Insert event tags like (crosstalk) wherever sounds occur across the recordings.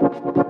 la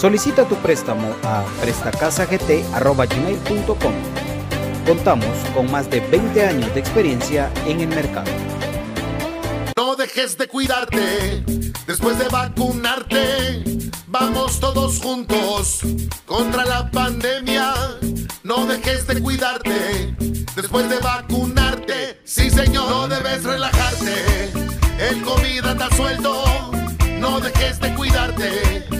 Solicita tu préstamo a prestacasagt.com. Contamos con más de 20 años de experiencia en el mercado. No dejes de cuidarte después de vacunarte. Vamos todos juntos contra la pandemia. No dejes de cuidarte después de vacunarte. Sí, señor, no debes relajarte. El COVID anda suelto. No dejes de cuidarte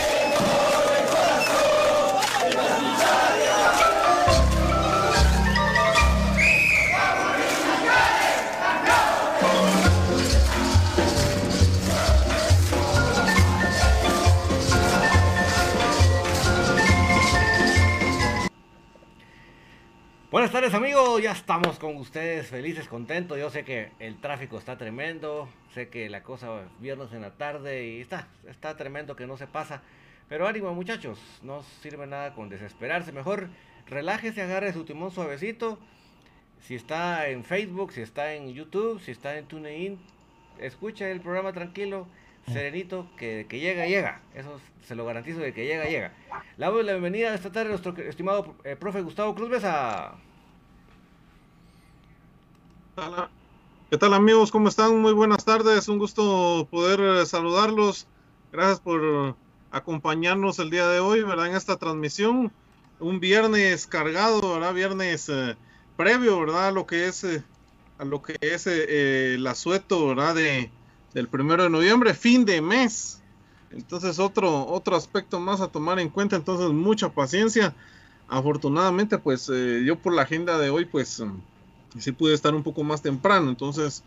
Buenas tardes amigos, ya estamos con ustedes, felices, contentos. Yo sé que el tráfico está tremendo, sé que la cosa viernes en la tarde y está, está tremendo que no se pasa. Pero ánimo muchachos, no sirve nada con desesperarse. Mejor relájese, agarre su timón suavecito. Si está en Facebook, si está en YouTube, si está en TuneIn, escucha el programa tranquilo serenito, que, que llega, llega. Eso se lo garantizo de que llega, llega. Le damos la bienvenida esta tarde a nuestro estimado eh, profe Gustavo Cruz Besa. ¿Qué tal amigos? ¿Cómo están? Muy buenas tardes. Un gusto poder eh, saludarlos. Gracias por acompañarnos el día de hoy, ¿verdad? En esta transmisión. Un viernes cargado, ¿verdad? Viernes eh, previo, ¿verdad? A lo que es, a lo que es el asueto, ¿verdad? De, del primero de noviembre, fin de mes. Entonces otro, otro aspecto más a tomar en cuenta, entonces mucha paciencia. Afortunadamente, pues eh, yo por la agenda de hoy, pues mm, sí pude estar un poco más temprano, entonces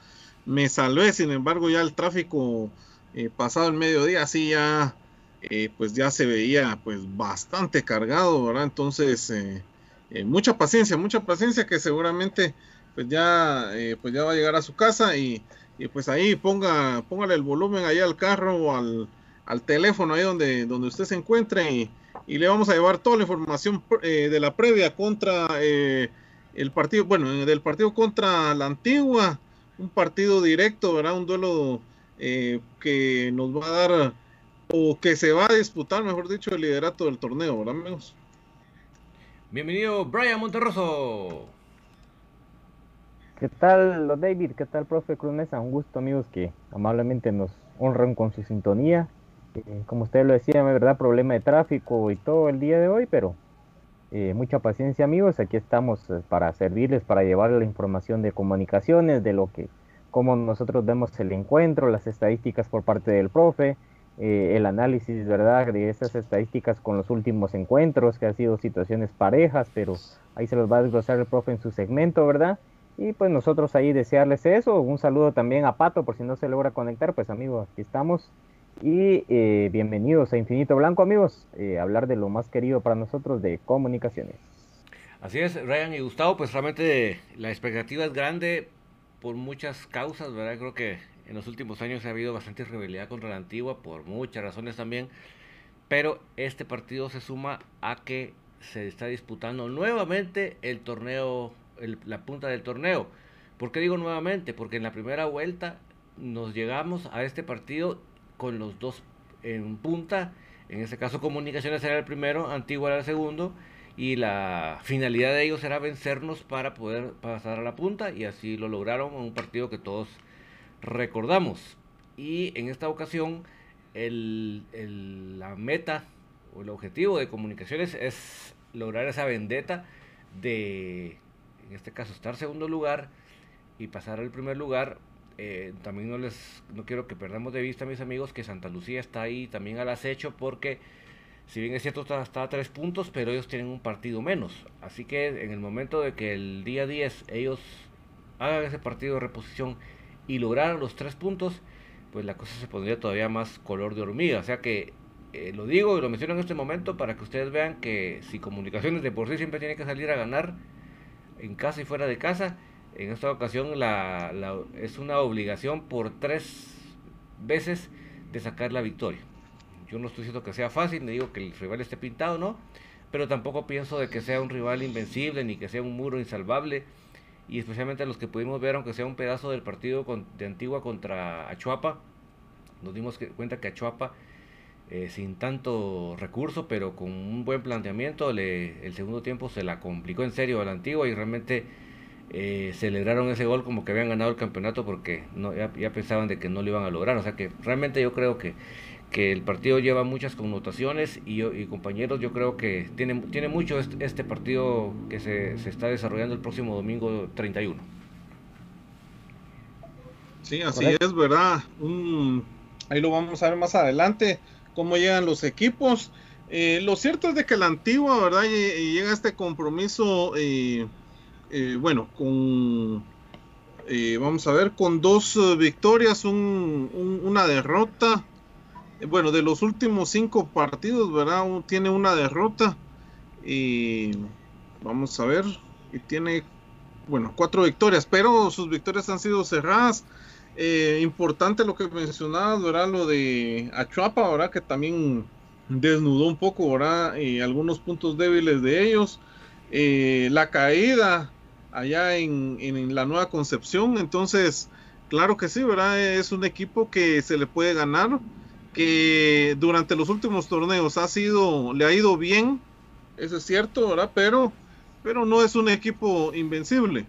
me salvé, sin embargo ya el tráfico eh, pasado el mediodía, así ya, eh, pues ya se veía pues bastante cargado, ¿verdad? Entonces, mucha paciencia, mucha paciencia que seguramente pues ya, pues ya va a llegar a su casa y y pues ahí ponga, póngale el volumen ahí al carro o al, teléfono ahí donde, donde usted se encuentre y, le vamos a llevar toda la información eh, de la previa contra eh, el partido, bueno, del partido contra la antigua, un partido directo, ¿verdad? Un duelo eh, que nos va a dar, o que se va a disputar, mejor dicho, el liderato del torneo, ¿verdad, amigos? Bienvenido, Brian Monterroso. ¿Qué tal, David? ¿Qué tal, profe Cruz Mesa? Un gusto, amigos, que amablemente nos honran con su sintonía. Eh, como usted lo decía, es verdad, problema de tráfico y todo el día de hoy, pero eh, mucha paciencia, amigos. Aquí estamos eh, para servirles, para llevarles la información de comunicaciones, de lo que, cómo nosotros vemos el encuentro, las estadísticas por parte del profe, el análisis, ¿verdad?, de esas estadísticas con los últimos encuentros, que han sido situaciones parejas, pero ahí se los va a desglosar el profe en su segmento, ¿verdad? Y pues nosotros ahí desearles eso. Un saludo también a Pato por si no se logra conectar. Pues amigos, aquí estamos. Y eh, bienvenidos a Infinito Blanco amigos. Eh, hablar de lo más querido para nosotros de comunicaciones. Así es, Ryan y Gustavo, pues realmente la expectativa es grande por muchas causas, ¿verdad? Creo que en los últimos años ha habido bastante rivalidad contra la antigua por muchas razones también. Pero este partido se suma a que se está disputando nuevamente el torneo la punta del torneo. ¿Por qué digo nuevamente? Porque en la primera vuelta nos llegamos a este partido con los dos en punta. En este caso Comunicaciones era el primero, Antigua era el segundo. Y la finalidad de ellos era vencernos para poder pasar a la punta. Y así lo lograron en un partido que todos recordamos. Y en esta ocasión el, la meta o el objetivo de Comunicaciones es lograr esa vendetta de en este caso estar segundo lugar y pasar al primer lugar. Eh, también no les no quiero que perdamos de vista, mis amigos, que Santa Lucía está ahí también al acecho porque si bien es cierto está, a tres puntos, pero ellos tienen un partido menos. Así que en el momento de que el día 10 ellos hagan ese partido de reposición y lograran los tres puntos, pues la cosa se pondría todavía más color de hormiga. O sea que eh, lo digo y lo menciono en este momento para que ustedes vean que si comunicaciones de por sí siempre tiene que salir a ganar, en casa y fuera de casa. En esta ocasión la, es una obligación por tres veces de sacar la victoria. Yo no estoy diciendo que sea fácil, me digo que el rival esté pintado, ¿no? Pero tampoco pienso de que sea un rival invencible ni que sea un muro insalvable. Y especialmente los que pudimos ver, aunque sea un pedazo del partido de Antigua contra Achuapa, nos dimos cuenta que Achuapa eh, sin tanto recurso, pero con un buen planteamiento. Le, el segundo tiempo se la complicó en serio a la antigua y realmente eh, celebraron ese gol como que habían ganado el campeonato porque no, ya, pensaban de que no lo iban a lograr. O sea que realmente yo creo que, que el partido lleva muchas connotaciones y, y compañeros, yo creo que tiene, tiene mucho este, este partido que se, se, está desarrollando el próximo domingo 31. Sí, así es, ¿verdad? ahí lo vamos a ver más adelante cómo llegan los equipos. Eh, lo cierto es de que la antigua, ¿verdad? Llega este compromiso, eh, eh, bueno, con, vamos a ver, con dos victorias, una derrota. Bueno, de los últimos cinco partidos, ¿verdad? Tiene una derrota. Y vamos a ver. y tiene, bueno, cuatro victorias, pero sus victorias han sido cerradas. Eh, importante lo que mencionabas, ¿verdad? Lo de Achuapa, ¿verdad? Que también desnudó un poco, ¿verdad? Eh, algunos puntos débiles de ellos. Eh, la caída allá en, en, la nueva concepción, entonces, claro que sí, ¿verdad? Es un equipo que se le puede ganar, que durante los últimos torneos ha sido, le ha ido bien, eso es cierto, ¿verdad? Pero, pero no es un equipo invencible.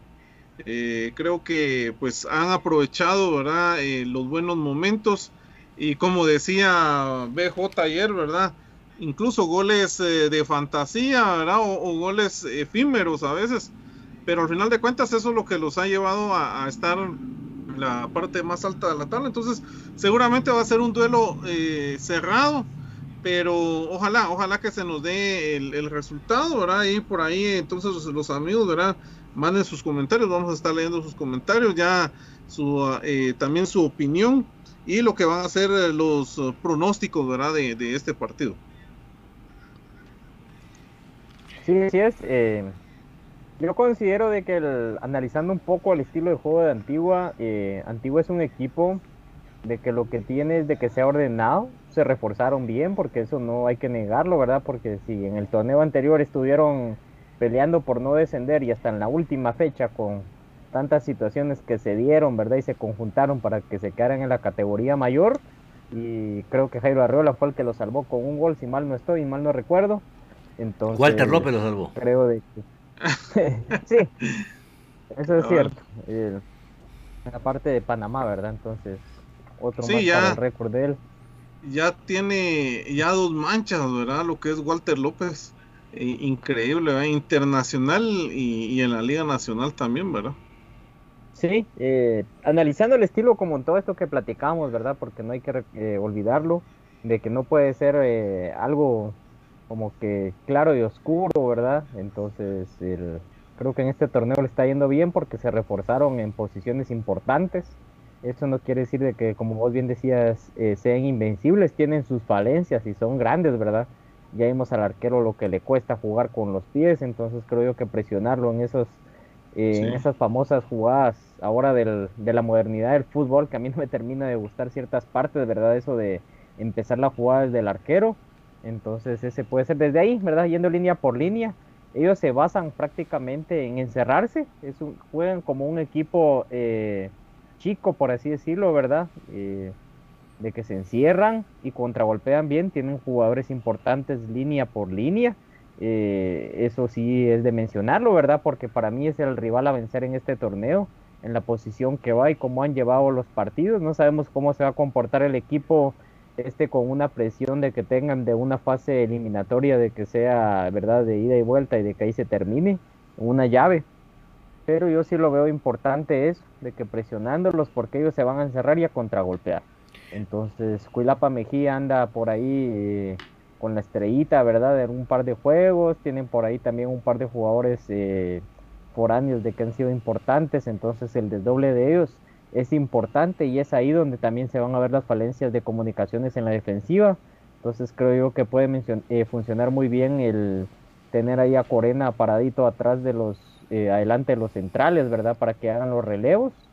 Eh, creo que pues han aprovechado ¿verdad? Eh, los buenos momentos y como decía BJ ayer, ¿verdad? Incluso goles eh, de fantasía, ¿verdad? O, goles efímeros a veces, pero al final de cuentas eso es lo que los ha llevado a, estar en la parte más alta de la tabla. Entonces seguramente va a ser un duelo cerrado, pero ojalá, ojalá que se nos dé el, el resultado, ¿verdad? Y por ahí entonces los amigos, ¿verdad? Manden sus comentarios, vamos a estar leyendo sus comentarios, ya su, eh, también su opinión y lo que van a ser eh, los eh, pronósticos ¿verdad? De, de, este partido. Sí, así es. yo considero de que el, analizando un poco el estilo de juego de Antigua, Antigua es un equipo de que lo que tiene es de que se ha ordenado, se reforzaron bien, porque eso no hay que negarlo, ¿verdad? Porque si en el torneo anterior estuvieron peleando por no descender y hasta en la última fecha con tantas situaciones que se dieron, ¿verdad? Y se conjuntaron para que se quedaran en la categoría mayor. Y creo que Jairo Arreola fue el que lo salvó con un gol, si mal no estoy, y mal no recuerdo. Entonces, Walter López lo salvó. Creo de que... (laughs) sí, eso es cierto. la parte de Panamá, ¿verdad? Entonces, otro más para el récord de él. Ya tiene ya dos manchas, ¿verdad? Lo que es Walter López increíble, internacional y, en la Liga Nacional también, ¿verdad? Sí, eh, analizando el estilo como en todo esto que platicamos, ¿verdad? Porque no hay que eh, olvidarlo, de que no puede ser eh, algo como que claro y oscuro, ¿verdad? Entonces, creo que en este torneo le está yendo bien porque se reforzaron en posiciones importantes. Eso no quiere decir de que, como vos bien decías, sean invencibles, tienen sus falencias y son grandes, ¿verdad? Ya vimos al arquero lo que le cuesta jugar con los pies, entonces creo yo que presionarlo en esos eh, en esas famosas jugadas ahora del, de la modernidad del fútbol, que a mí no me termina de gustar ciertas partes, ¿verdad? Eso de empezar la jugada desde el arquero. Entonces ese puede ser desde ahí, ¿verdad? Yendo línea por línea. Ellos se basan prácticamente en encerrarse, es un, juegan como un equipo eh, chico, por así decirlo, ¿verdad? Eh, de que se encierran y contragolpean bien, tienen jugadores importantes línea por línea. Eh, eso sí es de mencionarlo, ¿verdad? Porque para mí es el rival a vencer en este torneo, en la posición que va y cómo han llevado los partidos. No sabemos cómo se va a comportar el equipo este con una presión de que tengan de una fase eliminatoria, de que sea, ¿verdad?, de ida y vuelta y de que ahí se termine una llave. Pero yo sí lo veo importante eso, de que presionándolos porque ellos se van a encerrar y a contragolpear. Entonces, Cuilapa Mejía anda por ahí eh, con la estrellita, ¿verdad? En un par de juegos. Tienen por ahí también un par de jugadores eh, foráneos de que han sido importantes. Entonces, el desdoble de ellos es importante y es ahí donde también se van a ver las falencias de comunicaciones en la defensiva. Entonces, creo yo que puede eh, funcionar muy bien el tener ahí a Corena paradito atrás de los, adelante de los centrales, ¿verdad? Para que hagan los relevos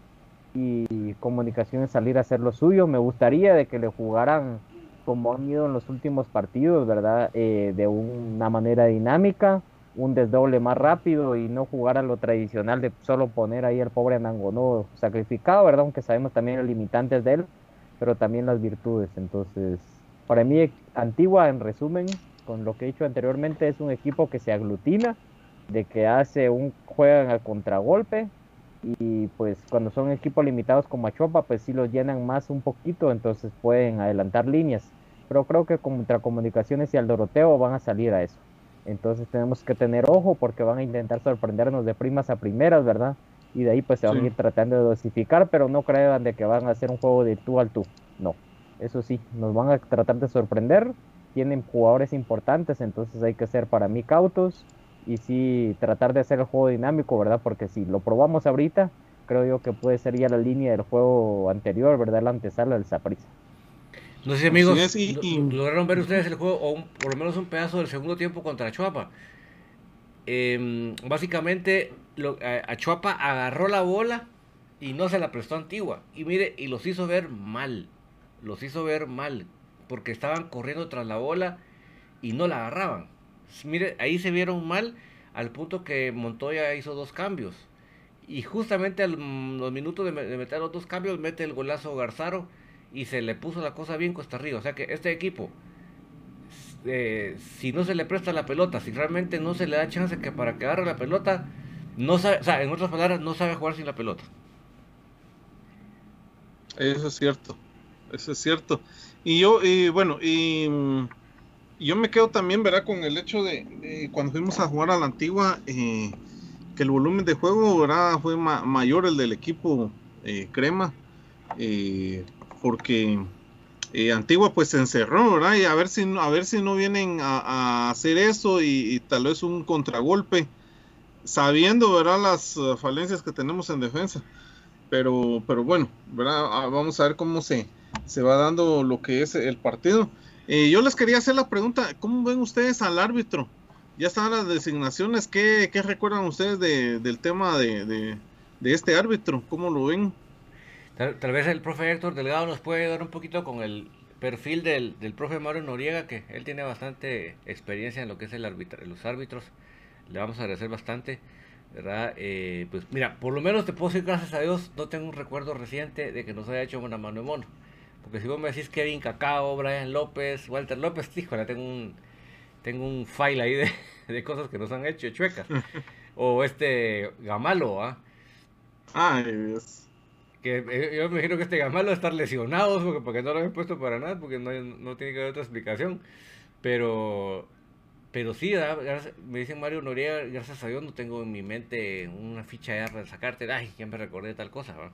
y Comunicaciones salir a hacer lo suyo. Me gustaría de que le jugaran como han ido en los últimos partidos, ¿verdad? Eh, de una manera dinámica, un desdoble más rápido y no jugar a lo tradicional de solo poner ahí al pobre Nangonó sacrificado, ¿verdad? Aunque sabemos también los limitantes de él, pero también las virtudes. Entonces, para mí, Antigua, en resumen, con lo que he dicho anteriormente, es un equipo que se aglutina, de que hace un juegan al contragolpe, y pues cuando son equipos limitados como Achopa, pues sí los llenan más un poquito, entonces pueden adelantar líneas. Pero creo que contra Comunicaciones y al Doroteo van a salir a eso. Entonces tenemos que tener ojo porque van a intentar sorprendernos de primas a primeras, ¿verdad? Y de ahí pues se van a ir tratando de dosificar, pero no crean de que van a hacer un juego de tú al tú. No, eso sí, nos van a tratar de sorprender. Tienen jugadores importantes, entonces hay que ser para mí cautos y sí tratar de hacer el juego dinámico, ¿verdad? Porque si lo probamos ahorita, creo yo que puede ser ya la línea del juego anterior, ¿verdad? La antesala del Saprissa. No sé, amigos, lograron ver ustedes el juego, o por lo menos un pedazo del segundo tiempo contra Chuapa. Em, básicamente, lo, a, Chuapa agarró la bola y no se la prestó a Antigua. Y mire, y los hizo ver mal. Los hizo ver mal. Porque estaban corriendo tras la bola y no la agarraban. Mire, ahí se vieron mal al punto que Montoya hizo dos cambios. Y justamente a los minutos de, meter los dos cambios, mete el golazo Garzaro y se le puso la cosa bien Costa Rica. O sea que este equipo, eh, si no se le presta la pelota, si realmente no se le da chance que para que agarre la pelota, no sabe, o sea, en otras palabras, no sabe jugar sin la pelota. Eso es cierto, eso es cierto. Y yo, bueno, y, yo me quedo también, ¿verdad? Con el hecho de, cuando fuimos a jugar a la antigua, eh, que el volumen de juego, ¿verdad? Fue mayor el del equipo eh, Crema, eh, porque Antigua pues se encerró, ¿verdad? Y a ver si, a ver si no vienen a, hacer eso y, tal vez un contragolpe sabiendo, ¿verdad? Las uh, falencias que tenemos en defensa. Pero, pero bueno, ¿verdad? Ah, vamos a ver cómo se, se va dando lo que es el partido. Eh, yo les quería hacer la pregunta, ¿cómo ven ustedes al árbitro? Ya están las designaciones, ¿qué, recuerdan ustedes de, del tema de, este árbitro? ¿Cómo lo ven? Tal, vez el profe Héctor Delgado nos puede dar un poquito con el perfil del, del profe Mario Noriega, que él tiene bastante experiencia en lo que es el árbitro, los árbitros le vamos a agradecer bastante, ¿verdad? Eh, pues mira, por lo menos te puedo decir, gracias a Dios, no tengo un recuerdo reciente de que nos haya hecho una mano de mono. Porque si vos me decís Kevin Cacao, Brian López, Walter López, (laughs) híjole, tengo un, tengo un file ahí de, cosas que nos han hecho chuecas. (laughs) o este Gamalo, ¿ah? Ay, Dios. Que eh, yo me imagino que este Gamalo va a estar lesionado porque, porque no lo he puesto para nada, porque no, no tiene que haber otra explicación. Pero pero sí, me dicen Mario Noriega, gracias a Dios no tengo en mi mente una ficha de sacarte. Ay, ya me recordé tal cosa, ¿va?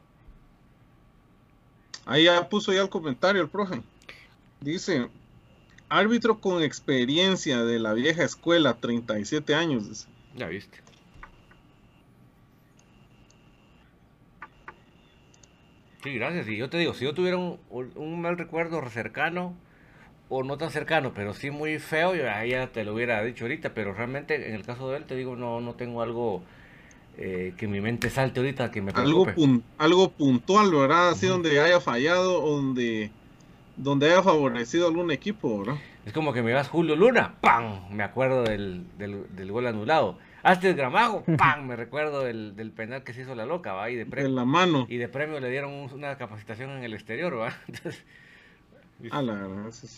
Ahí ya puso ya el comentario el profe. Dice, árbitro con experiencia de la vieja escuela, 37 años. Ya viste. Sí, gracias. Y yo te digo, si yo tuviera un, mal recuerdo cercano, o no tan cercano, pero sí muy feo, ya te lo hubiera dicho ahorita, pero realmente en el caso de él, te digo, no, no tengo algo eh, que mi mente salte ahorita que me preocupe. Algo, algo puntual, ¿verdad? Así donde haya fallado, donde, donde haya favorecido algún equipo, ¿verdad? Es como que me vas Julio Luna, ¡pam! Me acuerdo del, del, gol anulado. Hasta el gramajo, (laughs) ¡pam! Me recuerdo del, del, penal que se hizo la loca, ¿va? Y de premio, la mano. Y de premio le dieron una capacitación en el exterior, ¿va? (laughs) Entonces, a la verdad, sí.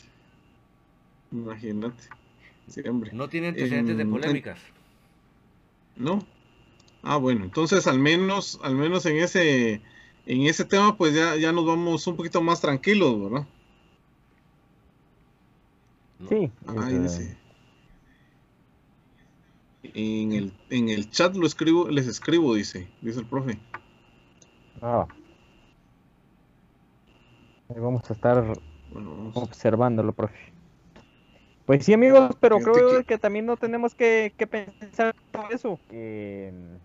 Imagínate. No tiene antecedentes de polémicas. No. Ah, bueno, entonces al menos, al menos en ese, en ese tema, pues ya, ya nos vamos un poquito más tranquilos, ¿verdad? Sí. En el, en el chat lo escribo, les escribo, dice, dice el profe. Ah. vamos a estar observándolo, profe. Pues sí, amigos, pero creo que... también no tenemos que, pensar en eso. En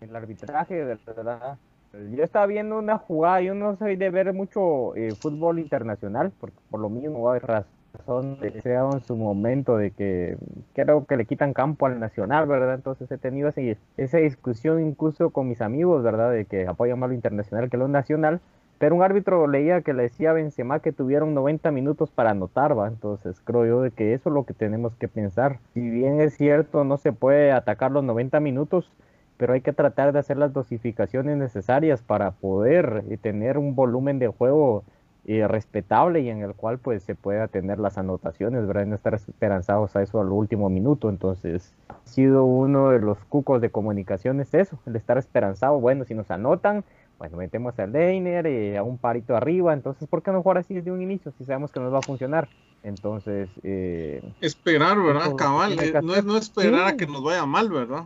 el arbitraje, de verdad. Yo estaba viendo una jugada, yo no soy de ver mucho eh, fútbol internacional, porque por lo mismo hay razón de sea en su momento de que creo que le quitan campo al nacional, ¿verdad? Entonces he tenido esa, esa discusión incluso con mis amigos, ¿verdad? De que apoyan más lo internacional que lo nacional pero un árbitro leía que le decía a Benzema que tuvieron 90 minutos para anotar, ¿va? Entonces creo yo de que eso es lo que tenemos que pensar. Si bien es cierto, no se puede atacar los 90 minutos, pero hay que tratar de hacer las dosificaciones necesarias para poder eh, tener un volumen de juego eh, respetable y en el cual pues se pueda tener las anotaciones, ¿verdad? no estar esperanzados a eso al último minuto. Entonces, ha sido uno de los cucos de comunicaciones eso, el estar esperanzado. Bueno, si nos anotan, bueno, metemos al Leiner y a un parito arriba, entonces, ¿por qué no jugar así desde un inicio si sabemos que nos va a funcionar? Entonces... Eh, esperar, ¿verdad? Cabal, eh, no es no esperar a que nos vaya mal, ¿verdad?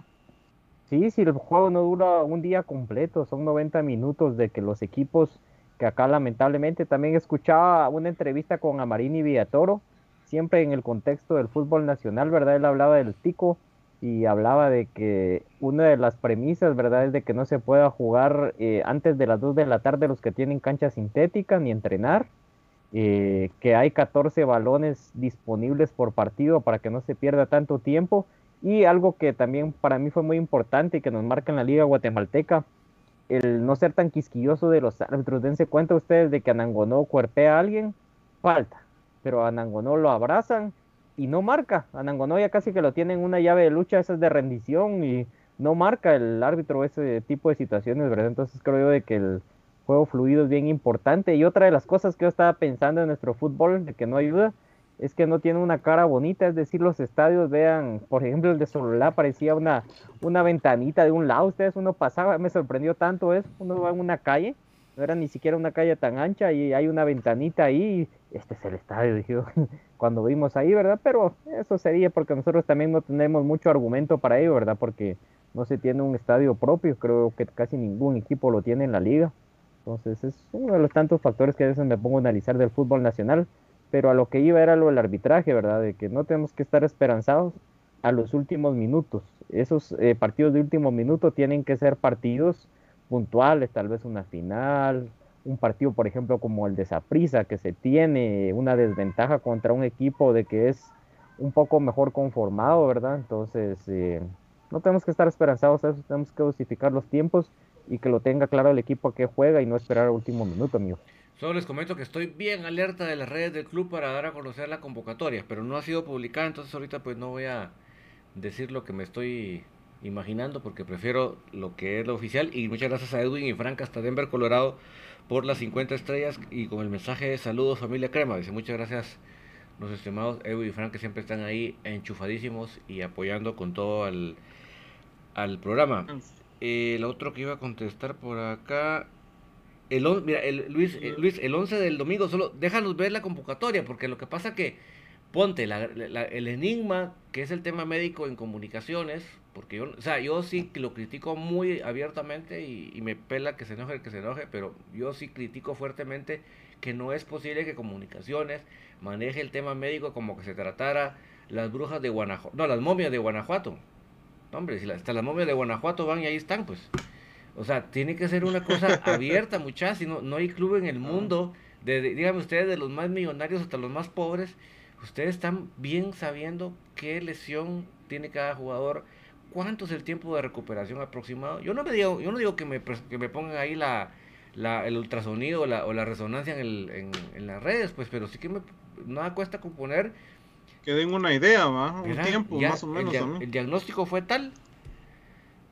Sí, si el juego no dura un día completo, son 90 minutos de que los equipos, que acá lamentablemente también escuchaba una entrevista con Amarini Villatoro, siempre en el contexto del fútbol nacional, ¿verdad? Él hablaba del tico, y hablaba de que una de las premisas, ¿verdad?, es de que no se pueda jugar eh, antes de las 2 de la tarde los que tienen cancha sintética ni entrenar, eh, que hay 14 balones disponibles por partido para que no se pierda tanto tiempo Y algo que también para mí fue muy importante y que nos marca en la Liga Guatemalteca, el no ser tan quisquilloso de los árbitros. Dense cuenta ustedes de que Anangonó cuerpea a alguien, falta. Pero Anangonó lo abrazan y no marca. Anangonó ya casi que lo tienen una llave de lucha, esa es de rendición y no marca el árbitro ese tipo de situaciones, ¿verdad? Entonces creo yo de que el juego fluido es bien importante. Y otra de las cosas que yo estaba pensando en nuestro fútbol, de que no ayuda, es que no tiene una cara bonita, es decir, los estadios, vean, por ejemplo, el de Sololá parecía una, una ventanita de un lado, ustedes uno pasaba, me sorprendió tanto eso, uno va en una calle, no era ni siquiera una calle tan ancha y hay una ventanita ahí, este es el estadio, (laughs) dije cuando vimos ahí, ¿verdad? Pero eso sería porque nosotros también no tenemos mucho argumento para ello, ¿verdad? Porque no se tiene un estadio propio, creo que casi ningún equipo lo tiene en la liga. Entonces es uno de los tantos factores que a veces me pongo a analizar del fútbol nacional, pero a lo que iba era lo del arbitraje, ¿verdad? De que no tenemos que estar esperanzados a los últimos minutos. Esos eh, partidos de último minuto tienen que ser partidos puntuales, tal vez una final, un partido, por ejemplo, como el de Saprisa, que se tiene una desventaja contra un equipo de que es un poco mejor conformado, ¿verdad? Entonces, eh, no tenemos que estar esperanzados eso, tenemos que dosificar los tiempos y que lo tenga claro el equipo que juega y no esperar al último minuto, amigo. Solo les comento que estoy bien alerta de las redes del club para dar a conocer la convocatoria, pero no ha sido publicada, entonces ahorita pues no voy a decir lo que me estoy imaginando porque prefiero lo que es lo oficial y muchas gracias a Edwin y Frank hasta Denver, Colorado por las 50 estrellas y con el mensaje de saludos familia Crema. Dice muchas gracias los estimados Edwin y Frank que siempre están ahí enchufadísimos y apoyando con todo al, al programa. El otro que iba a contestar por acá el, mira, el, Luis, el, eh, Luis, el 11 del domingo, solo déjanos ver la convocatoria, porque lo que pasa que, ponte, el enigma, que es el tema médico en comunicaciones, porque yo, o sea, yo sí lo critico muy abiertamente y, me pela que se enoje el que se enoje, pero yo sí critico fuertemente que no es posible que comunicaciones maneje el tema médico como que se tratara las brujas de Guanajuato, no, las momias de Guanajuato. hombre, si hasta las momias de Guanajuato van y ahí están, pues. O sea, tiene que ser una cosa (laughs) abierta, muchachos. No, no hay club en el mundo, de, díganme ustedes, de los más millonarios hasta los más pobres. Ustedes están bien sabiendo qué lesión tiene cada jugador, cuánto es el tiempo de recuperación aproximado. Yo no me digo, yo no digo que me, que me pongan ahí la, la, el ultrasonido o la, o la resonancia en, el, en, las redes, pues, pero sí que me, nada cuesta componer. Que den una idea, ¿va? Un tiempo, más o menos. el diagnóstico fue tal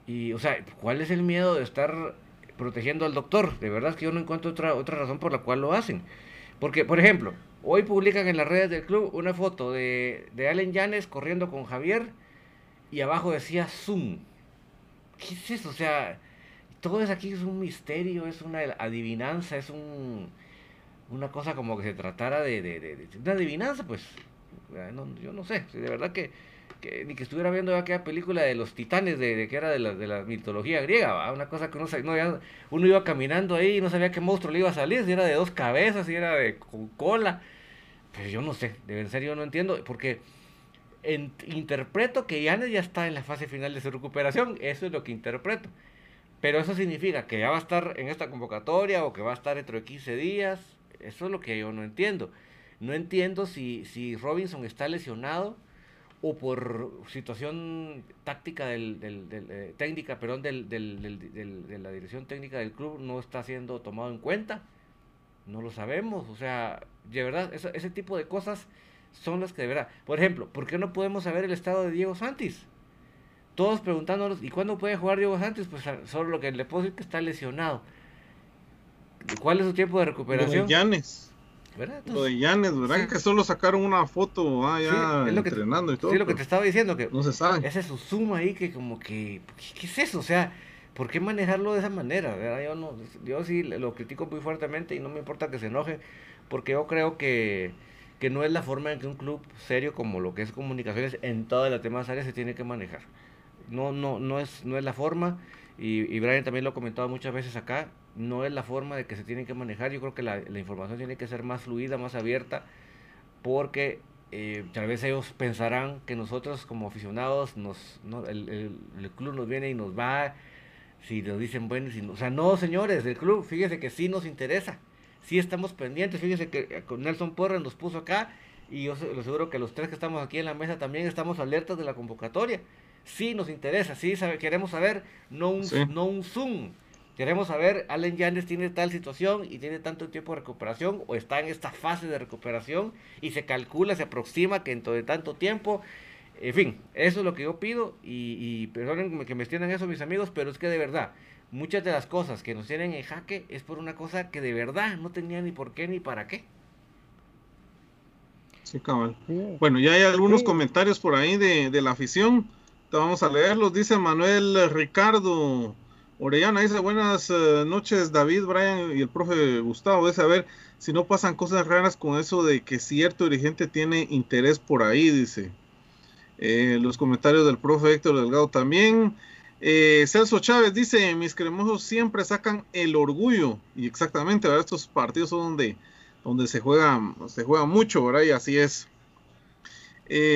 y, o sea, ¿cuál es el miedo de estar protegiendo al doctor? De verdad es que yo no encuentro otra, otra razón por la cual lo hacen. Porque, por ejemplo, hoy publican en las redes del club una foto de, de Allen Yanes corriendo con Javier y abajo decía Zoom. ¿Qué es eso? O sea, todo eso aquí es un misterio, es una adivinanza, es un, una cosa como que se tratara de, de, de, una adivinanza, pues. yo no sé, de verdad que que, ni que estuviera viendo aquella película de los titanes, de, que era de la, de la mitología griega, una cosa que uno, no, uno iba caminando ahí y no sabía qué monstruo le iba a salir, si era de dos cabezas, si era de con cola. Pues yo no sé, de en serio no entiendo, porque interpreto que Yanes ya está en la fase final de su recuperación, eso es lo que interpreto. Pero eso significa que ya va a estar en esta convocatoria o que va a estar dentro de 15 días, eso es lo que yo no entiendo. No entiendo si, si Robinson está lesionado o por situación táctica del, del, eh, técnica, perdón, del, de la dirección técnica del club no está siendo tomado en cuenta. No lo sabemos, o sea, de verdad, ese tipo de cosas son las que de verdad. Por ejemplo, ¿por qué no podemos saber el estado de Diego Santis? Todos preguntándonos, ¿y cuándo puede jugar Diego Santis? Pues solo lo que le puedo decir que está lesionado. ¿Cuál es su tiempo de recuperación? Lo de Yanes, ¿verdad? Que solo sacaron una foto ah, ya entrenando y todo. Sí, lo que te estaba diciendo, que no se sabe. Ese su suma ahí que como que, ¿qué, es eso? O sea, ¿por qué manejarlo de esa manera? Yo, no, yo sí lo critico muy fuertemente y no me importa que se enoje, porque yo creo que, que no es la forma en que un club serio como lo que es comunicaciones en todas las demás áreas se tiene que manejar. No, no, no, es, no es la forma, y, y Brian también lo ha comentado muchas veces acá, no es la forma de que se tiene que manejar. Yo creo que la, información tiene que ser más fluida, más abierta, porque eh, tal vez ellos pensarán que nosotros como aficionados, nos, el, club nos viene y nos va, si nos dicen bueno, si o sea, no señores del club, fíjense que sí nos interesa, sí estamos pendientes, fíjense que eh, con Nelson Porras nos puso acá y yo lo seguro que los tres que estamos aquí en la mesa también estamos alertas de la convocatoria. sí nos interesa, sí queremos saber, no un, no un Zoom. Queremos saber, Allen Yanes tiene tal situación y tiene tanto tiempo de recuperación o está en esta fase de recuperación y se calcula, se aproxima que dentro de tanto tiempo, en fin, eso es lo que yo pido y, y perdonen que me extiendan eso mis amigos, pero es que de verdad, muchas de las cosas que nos tienen en jaque es por una cosa que de verdad no tenía ni por qué ni para qué. Sí, cabal. Bueno, ya hay algunos comentarios por ahí de, de la afición. vamos a leerlos. Dice Manuel Ricardo Orellana dice, buenas eh, noches David, Brian y el profe Gustavo. De saber si no pasan cosas raras con eso de que cierto dirigente tiene interés por ahí, dice. Eh, los comentarios del profe Héctor Delgado también. Eh, Celso Chávez dice, mis cremosos siempre sacan el orgullo. Y exactamente, estos partidos son donde, donde se, juega, se juega mucho, ¿verdad? Y así es.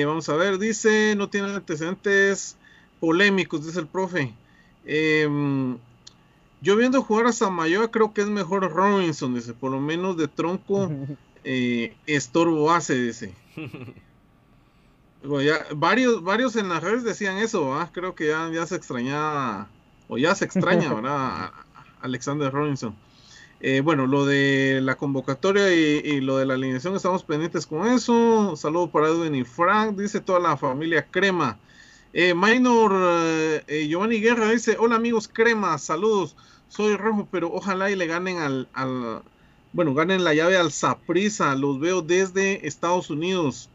vamos a ver, dice, no tiene antecedentes polémicos, dice el profe. Em, yo viendo jugar a Samayoa creo que es mejor Robinson, dice, por lo menos de tronco (laughs) eh, estorbo hace, dice. varios, varios en las redes decían eso, creo que ya, ya se extrañaba, o ya se extraña, ¿verdad? (laughs) Alexander Robinson. Eh, bueno, lo de la convocatoria y, lo de la alineación, estamos pendientes con eso. Un saludo para Edwin y Frank, dice toda la familia Crema. Eh, Minor eh, eh, Giovanni Guerra dice, hola amigos crema, saludos, soy rojo, pero ojalá y le ganen al, bueno, ganen la llave al Saprisa, los veo desde Estados Unidos.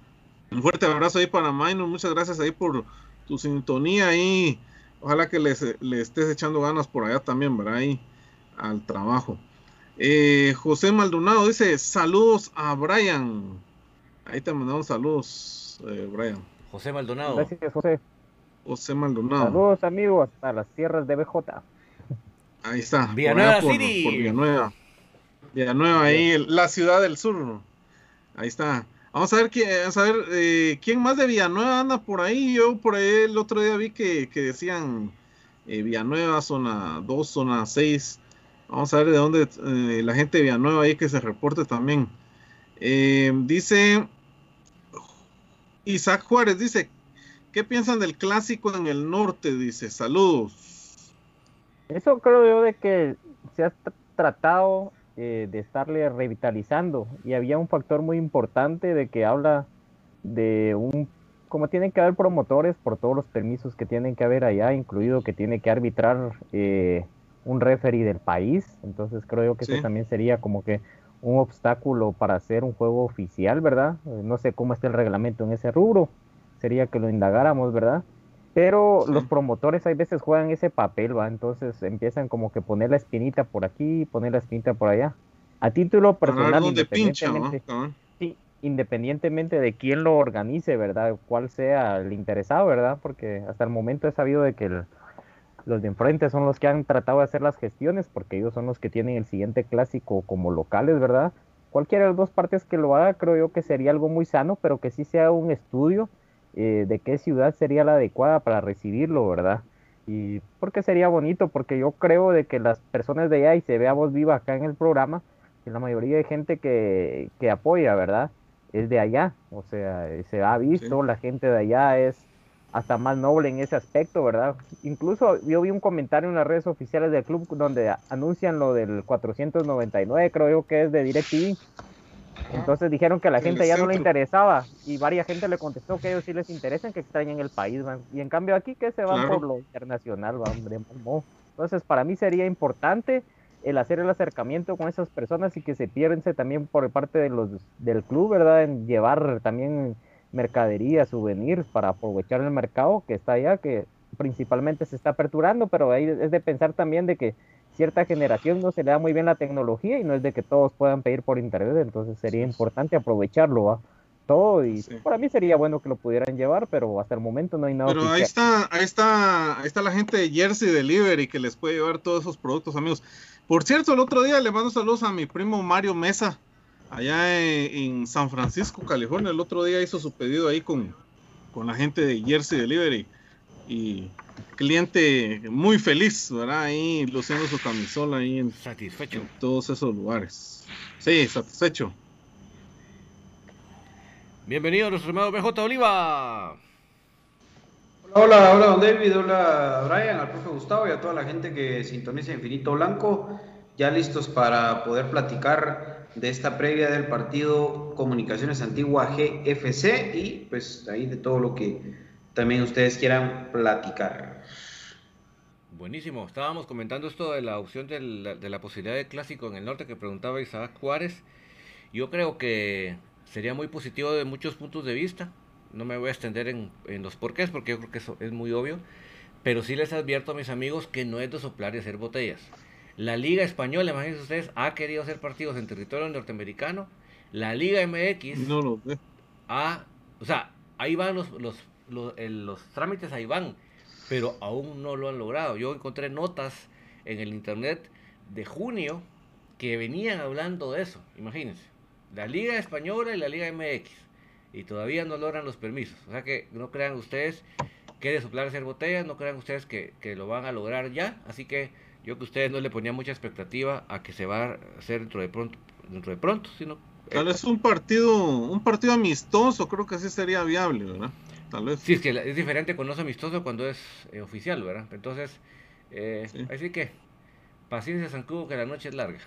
Un fuerte abrazo ahí para Minor, muchas gracias ahí por tu sintonía y ojalá que les, estés echando ganas por allá también, ¿verdad? Ahí al trabajo. José Maldonado dice, saludos a Brian. Ahí te mandamos saludos, Brian. José Maldonado. Gracias, José. José Maldonado. Saludos amigos a las tierras de BJ. Ahí está. Villanueva City. Por Villanueva. Villanueva, ahí, la ciudad del sur. Ahí está. Vamos a ver, vamos a ver eh, quién más de Villanueva anda por ahí. Yo por ahí el otro día vi que, decían eh, Villanueva, zona 2, zona 6. Vamos a ver de dónde eh, la gente de Villanueva ahí que se reporte también. dice Isaac Juárez, dice, ¿Qué piensan del clásico en el norte? Dice, saludos. Eso creo yo de que se ha tratado eh, de estarle revitalizando y había un factor muy importante de que habla de un, como tienen que haber promotores por todos los permisos que tienen que haber allá, incluido que tiene que arbitrar eh, un referee del país, entonces creo yo que eso también sería como que un obstáculo para hacer un juego oficial, ¿verdad? Eh, no sé cómo está el reglamento en ese rubro, sería que lo indagáramos, ¿verdad? Pero los promotores hay veces juegan ese papel, ¿va? Entonces empiezan como que poner la espinita por aquí, poner la espinita por allá. A título personal, independientemente, sí, independientemente de quién lo organice, ¿verdad? Cuál sea el interesado, ¿verdad? Porque hasta el momento he sabido de que los de enfrente son los que han tratado de hacer las gestiones, porque ellos son los que tienen el siguiente clásico como locales, ¿verdad? Cualquiera de las dos partes que lo haga, creo yo que sería algo muy sano, pero que sí sea un estudio eh, de qué ciudad sería la adecuada para recibirlo, ¿verdad? Y porque sería bonito, porque yo creo de que las personas de allá, y se vea voz viva acá en el programa, que la mayoría de gente que, que apoya, ¿verdad? Es de allá, o sea, se ha visto, la gente de allá es hasta más noble en ese aspecto, ¿verdad? Incluso yo vi un comentario en las redes oficiales del club donde anuncian lo del 499, creo yo que es de DirecTV, entonces dijeron que a la gente ya no le interesaba y varias gente le contestó que ellos sí les interesa que extrañen el país, y en cambio aquí que se van por lo internacional, hombre, Entonces para mí sería importante el hacer el acercamiento con esas personas y que se piense también por parte de los del club, ¿verdad? En llevar también mercadería, souvenirs para aprovechar el mercado que está allá, que principalmente se está aperturando, pero ahí es de pensar también de que cierta generación no se le da muy bien la tecnología y no es de que todos puedan pedir por internet, entonces sería importante aprovecharlo, todo y para mí sería bueno que lo pudieran llevar, pero hasta el momento no hay nada. Pero ahí está, ahí está, ahí está la gente de Jersey Delivery que les puede llevar todos esos productos, amigos. Por cierto, el otro día le mando saludos a mi primo Mario Mesa, allá en, San Francisco, California. El otro día hizo su pedido ahí con, con la gente de Jersey Delivery y cliente muy feliz, ¿verdad? Ahí luciendo su camisola ahí en, satisfecho. todos esos lugares. Sí, satisfecho. Bienvenido a nuestro hermano BJ Oliva. Hola Hola, hola, don David, hola, Brian, al profe Gustavo y a toda la gente que sintoniza Infinito Blanco, ya listos para poder platicar de esta previa del partido Comunicaciones Antigua GFC y pues ahí de todo lo que también ustedes quieran platicar. Buenísimo, estábamos comentando esto de la opción de la, posibilidad de clásico en el norte que preguntaba Isaac Juárez. Yo creo que sería muy positivo de muchos puntos de vista. No me voy a extender en, en los porqués porque yo creo que eso es muy obvio. Pero sí les advierto a mis amigos que no es de soplar y hacer botellas. La Liga Española, imagínense ustedes, ha querido hacer partidos en territorio norteamericano. La Liga MX. No lo ve. Ha, o sea, ahí van los, los, los, los trámites, ahí van. Pero aún no lo han logrado. Yo encontré notas en el internet de junio que venían hablando de eso. Imagínense. La Liga Española y la Liga MX. Y todavía no logran los permisos. O sea que no crean ustedes que de soplar hacer botellas, no crean ustedes que, que lo van a lograr ya. Así que yo que ustedes no le ponían mucha expectativa a que se va a hacer dentro de pronto, dentro de pronto, sino Tal vez un partido, un partido amistoso, creo que sí sería viable, ¿verdad? Tal vez. Sí, es que es diferente cuando es amistoso cuando es eh, oficial, ¿verdad? Entonces, eh, así que, paciencia San Cubo, que la noche es larga.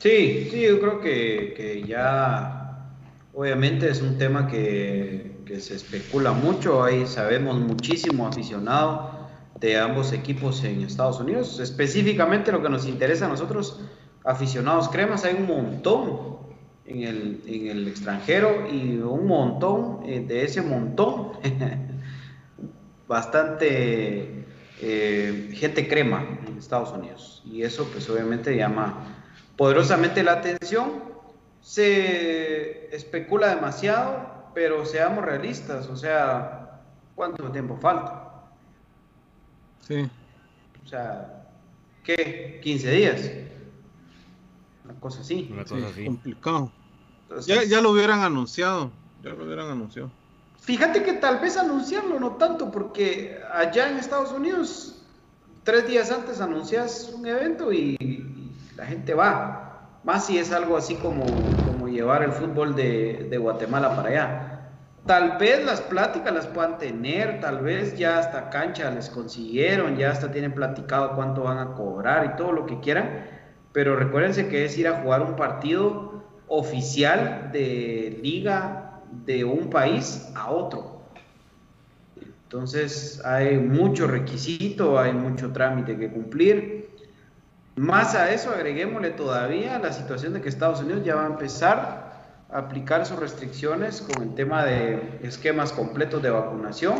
Sí, sí, yo creo que, que ya, obviamente es un tema que, que se especula mucho, ahí sabemos muchísimo aficionado de ambos equipos en Estados Unidos. Específicamente lo que nos interesa a nosotros, aficionados cremas, hay un montón en el, en el extranjero y un montón eh, de ese montón, (laughs) bastante eh, gente crema en Estados Unidos. Y eso pues obviamente llama poderosamente la atención. Se especula demasiado, pero seamos realistas, o sea, ¿cuánto tiempo falta? Sí. O sea, ¿qué? ¿15 días? Una cosa así. Una cosa así. Complicado. Ya, ya lo hubieran anunciado. Ya lo hubieran anunciado. Fíjate que tal vez anunciarlo no tanto, porque allá en Estados Unidos, tres días antes anuncias un evento y, la gente va. Más si es algo así como, como llevar el fútbol de, de Guatemala para allá. Tal vez las pláticas las puedan tener, tal vez ya hasta cancha les consiguieron, ya hasta tienen platicado cuánto van a cobrar y todo lo que quieran, pero recuérdense que es ir a jugar un partido oficial de liga de un país a otro. Entonces hay mucho requisito, hay mucho trámite que cumplir. Más a eso agreguémosle todavía la situación de que Estados Unidos ya va a empezar aplicar sus restricciones con el tema de esquemas completos de vacunación,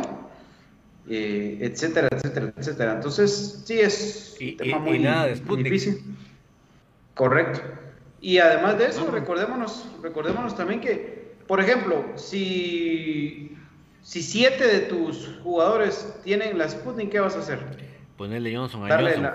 eh, etcétera, etcétera, etcétera. Entonces, sí es un tema muy, difícil. Correcto. Y además de eso, recordémonos, recordémonos también que, por ejemplo, si, si siete de tus jugadores tienen la Sputnik, ¿qué vas a hacer? Ponerle Johnson a Johnson.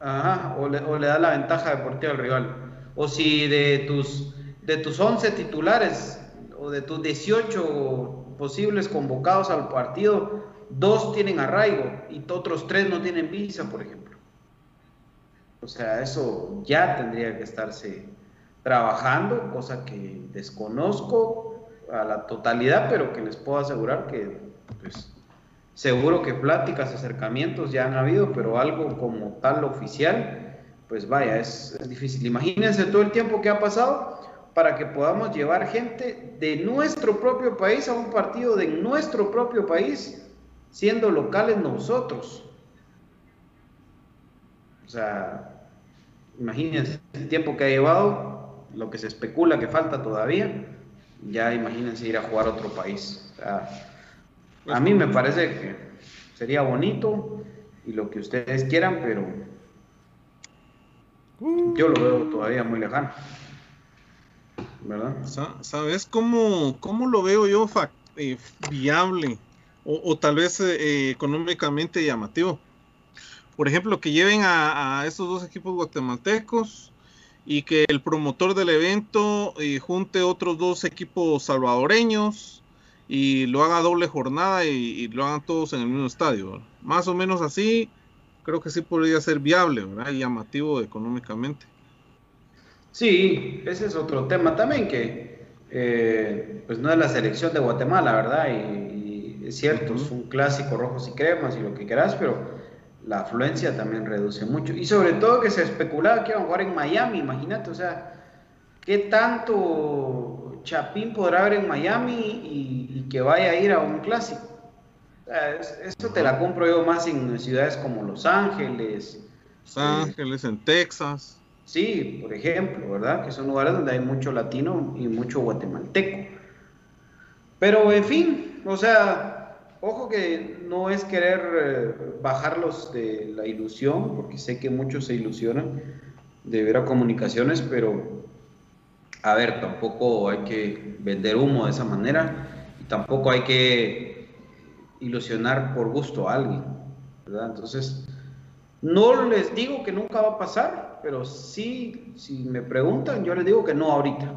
ajá, o le, o le da la ventaja deportiva al rival. O si de tus de tus 11 titulares o de tus 18 posibles convocados al partido, dos tienen arraigo y otros tres no tienen visa, por ejemplo. O sea, eso ya tendría que estarse trabajando, cosa que desconozco a la totalidad, pero que les puedo asegurar que, pues, seguro que pláticas, acercamientos ya han habido, pero algo como tal oficial, pues vaya, es, es difícil. Imagínense todo el tiempo que ha pasado para que podamos llevar gente de nuestro propio país a un partido de nuestro propio país, siendo locales nosotros. O sea, imagínense el tiempo que ha llevado, lo que se especula que falta todavía, ya imagínense ir a jugar a otro país. a mí me parece que sería bonito y lo que ustedes quieran, pero yo lo veo todavía muy lejano. ¿verdad? ¿Sabes cómo, cómo lo veo yo eh, viable o, tal vez eh, económicamente llamativo? Por ejemplo, que lleven a, estos dos equipos guatemaltecos y que el promotor del evento eh, junte otros dos equipos salvadoreños y lo haga doble jornada y, lo hagan todos en el mismo estadio. Más o menos así, creo que sí podría ser viable, ¿verdad? llamativo económicamente. Sí, ese es otro tema también que eh, pues no es la selección de Guatemala, ¿verdad? Y, es cierto, es un clásico rojos y cremas y lo que quieras, pero la afluencia también reduce mucho. Y sobre todo que se especulaba que iban a jugar en Miami, imagínate, o sea, ¿qué tanto Chapín podrá haber en Miami y, que vaya a ir a un clásico? eso te la compro yo más en ciudades como Los Ángeles. Los Ángeles, en Texas. Sí, por ejemplo, ¿verdad? Que son lugares donde hay mucho latino y mucho guatemalteco. Pero, en fin, o sea, ojo que no es querer eh, bajarlos de la ilusión, porque sé que muchos se ilusionan de ver a comunicaciones, pero, a ver, tampoco hay que vender humo de esa manera y tampoco hay que ilusionar por gusto a alguien, ¿verdad? Entonces, no les digo que nunca va a pasar, pero sí, si me preguntan, yo les digo que no ahorita.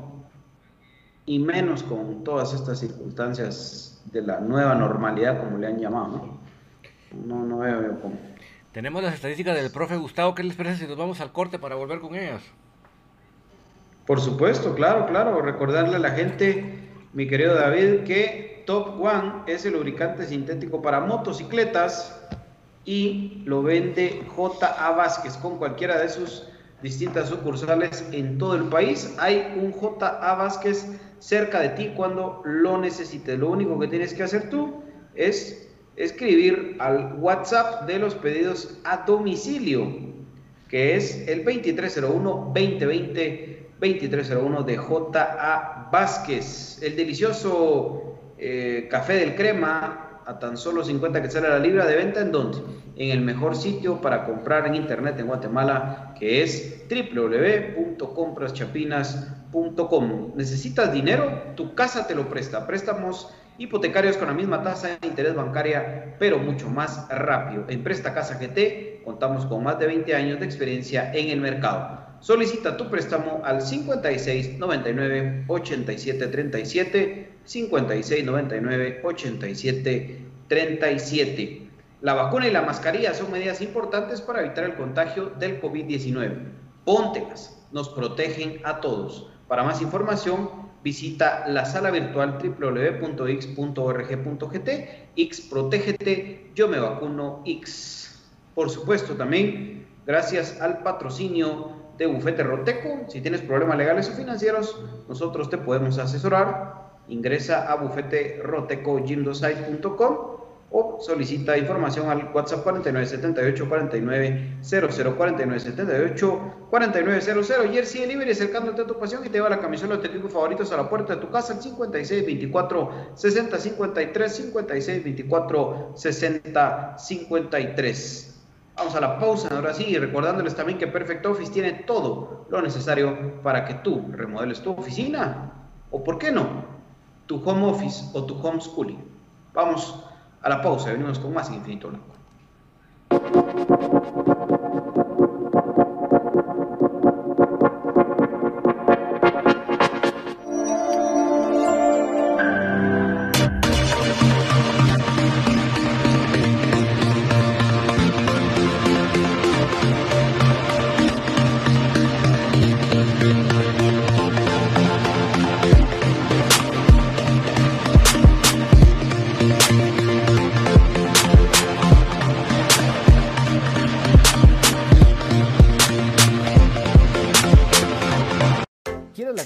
Y menos con todas estas circunstancias de la nueva normalidad, como le han llamado, ¿no? No, veo cómo. Tenemos las estadísticas del profe Gustavo. ¿Qué les parece si nos vamos al corte para volver con ellas? Por supuesto, claro, claro. Recordarle a la gente, mi querido David, que Top One es el lubricante sintético para motocicletas y lo vende JA Vázquez con cualquiera de sus distintas sucursales en todo el país. Hay un JA Vázquez cerca de ti cuando lo necesites. Lo único que tienes que hacer tú es escribir al WhatsApp de los pedidos a domicilio, que es el 2301-2020. 2301 de JA Vázquez. El delicioso eh, café del crema a tan solo 50 que sale la libra de venta en donde? En el mejor sitio para comprar en internet en Guatemala, que es www.compraschapinas.com. ¿Necesitas dinero? Tu casa te lo presta. Préstamos hipotecarios con la misma tasa de interés bancaria, pero mucho más rápido. En Presta Casa GT contamos con más de 20 años de experiencia en el mercado. Solicita tu préstamo al 56 99 87 37 56 99 87 37. La vacuna y la mascarilla son medidas importantes para evitar el contagio del COVID-19. Póntelas, nos protegen a todos. Para más información, visita la sala virtual www.x.org.gt. X protégete, yo me vacuno X. Por supuesto, también gracias al patrocinio de Bufete Roteco. Si tienes problemas legales o financieros, nosotros te podemos asesorar ingresa a bufeterotecogymdosite.com o solicita información al WhatsApp 4978 4900 4978 4900 Jersey Delivery acercándote a tu pasión y te lleva la camisola de tu equipo favoritos a la puerta de tu casa al 5624 6053 5624 6053 Vamos a la pausa ahora sí, recordándoles también que Perfect Office tiene todo lo necesario para que tú remodeles tu oficina o, ¿por qué no?, tu home office o tu homeschooling. Vamos a la pausa, venimos con más Infinito Blanco.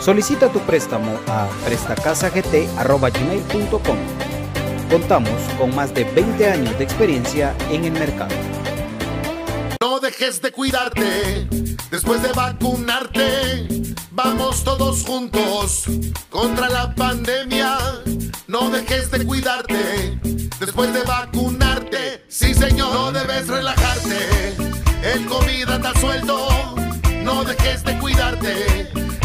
Solicita tu préstamo a prestacasagt.com. Contamos con más de 20 años de experiencia en el mercado. No dejes de cuidarte después de vacunarte. Vamos todos juntos contra la pandemia. No dejes de cuidarte después de vacunarte. Sí, señor, no debes relajarte. El COVID anda suelto. No dejes de cuidarte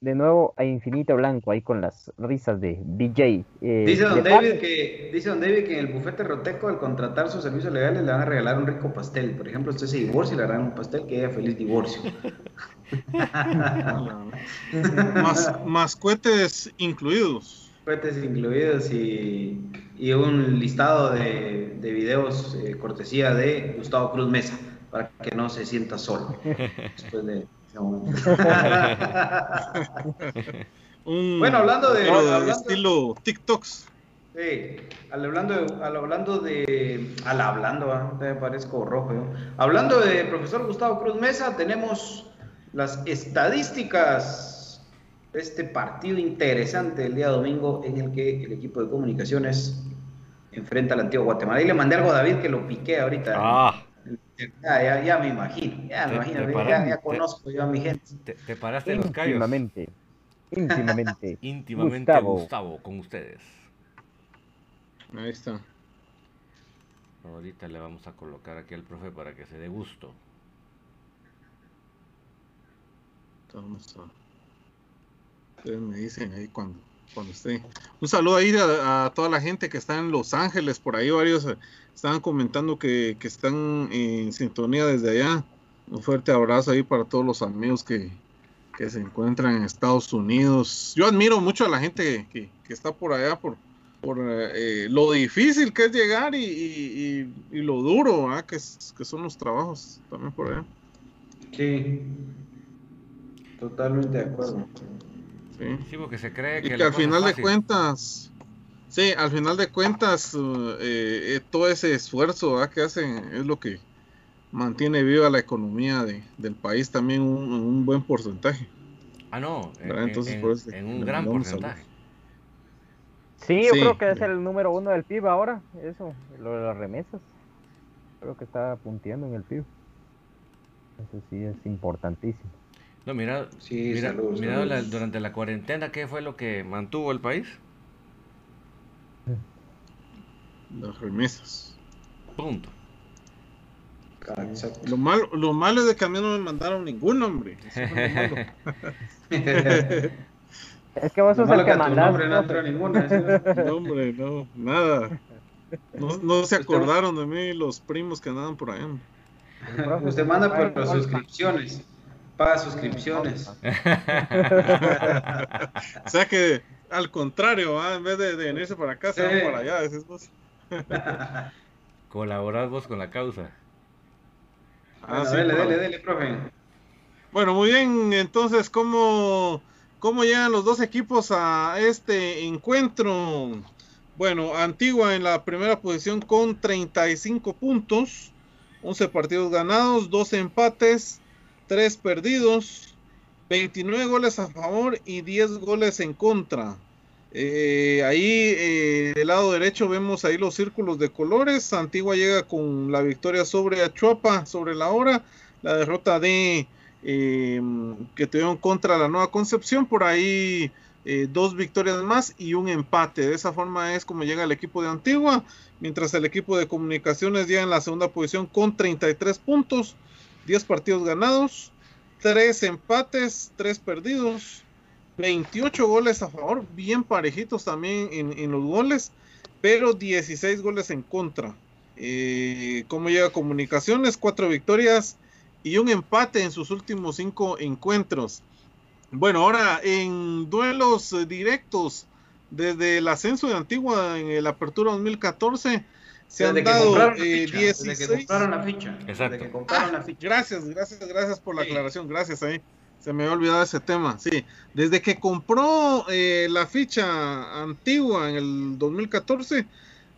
de nuevo a Infinito Blanco, ahí con las risas de BJ. Eh, Dice don, de David que, dice don David que en el bufete Roteco, al contratar sus servicios legales, le van a regalar un rico pastel. Por ejemplo, usted se divorcia y le regalan un pastel que haya feliz divorcio. (laughs) Mas, mascuetes incluidos. Cohetes incluidos y, y un listado de, de videos eh, cortesía de Gustavo Cruz Mesa, para que no se sienta solo después de momento. (laughs) Bueno, hablando de- hablando- estilo TikToks. Sí, al hablando de, al hablando de, al hablando, ah, te parezco rojo. Hablando de profesor Gustavo Cruz Mesa, tenemos las estadísticas de este partido interesante del día domingo en el que el equipo de comunicaciones enfrenta al antiguo Guatemala. Y le mandé algo a David que lo piqué ahorita. Ah, Ya, ya, ya me imagino, ya me imagino, te ya, ya te- conozco yo a mi gente. te, te paraste los callos. íntimamente, íntimamente. (laughs) Íntimamente Gustavo. Gustavo. con ustedes. Ahí está. Ahorita le vamos a colocar aquí al profe para que se dé gusto. Ustedes me dicen ahí cuando, cuando esté. Un saludo ahí a, toda la gente que está en Los Ángeles, por ahí varios eh, estaban comentando que, están en sintonía desde allá. Un fuerte abrazo ahí para todos los amigos que, que se encuentran en Estados Unidos. Yo admiro mucho a la gente que, que está por allá por, por eh, lo difícil que es llegar y, y- lo duro ¿verdad? que, es- que son los trabajos también por allá. Sí, totalmente de acuerdo. Sí. Sí, porque se cree Y que, que la al final de cuentas, sí, al final de cuentas, eh, eh, todo ese esfuerzo ¿verdad? que hacen es lo que mantiene viva la economía de- del país también un, un buen porcentaje. Ah, no, en. Entonces, en- por eso en un gran porcentaje. Sí, yo Sí. creo que es el número uno del PIB ahora, eso, lo de las remesas. Creo que está punteando en el PIB. Eso sí es importantísimo. No, mira, Sí, mira, saludos, mira la- saludos. durante la cuarentena, ¿qué fue lo que mantuvo el país? Las remesas. Punto. Exacto. Lo malo, lo malo es de que a mí no me mandaron ningún (laughs) malo. (laughs) Es que vos sos el que, mandás. no entra ninguna. (laughs) no, hombre, no, nada. No, no, se acordaron de mí los primos que andaban por ahí. Usted manda por las suscripciones. Paga suscripciones. (laughs) o sea que al contrario, en vez de, venirse para acá, se van para allá, decís (laughs) vos. Con la causa. Ah, dele, dele, dele, profe. Bueno, muy bien, entonces, ¿cómo, ¿cómo llegan los dos equipos a este encuentro? Bueno, Antigua en la primera posición con 35 puntos, 11 partidos ganados, 12 empates, 3 perdidos, 29 goles a favor y 10 goles en contra. Eh, ahí eh, del lado derecho vemos ahí los círculos de colores. Antigua llega con la victoria sobre Achuapa sobre la hora. La derrota de eh, que tuvieron contra la Nueva Concepción. Por ahí dos victorias más y un empate. De esa forma es como llega el equipo de Antigua. Mientras el equipo de comunicaciones llega en la segunda posición con 33 puntos. 10 partidos ganados. 3 empates, 3 perdidos. 28 goles a favor, bien parejitos también en, los goles, pero 16 goles en contra. Eh, ¿Cómo llega Comunicaciones? Cuatro victorias y un empate en sus últimos cinco encuentros. Bueno, ahora en duelos directos desde el ascenso de Antigua en la apertura 2014 se han dado eh, 16. Desde que compraron la ficha. Exacto. Gracias, gracias, gracias por la aclaración. Gracias ahí. Se me había olvidado ese tema, sí. Desde que compró eh, la ficha antigua en el 2014,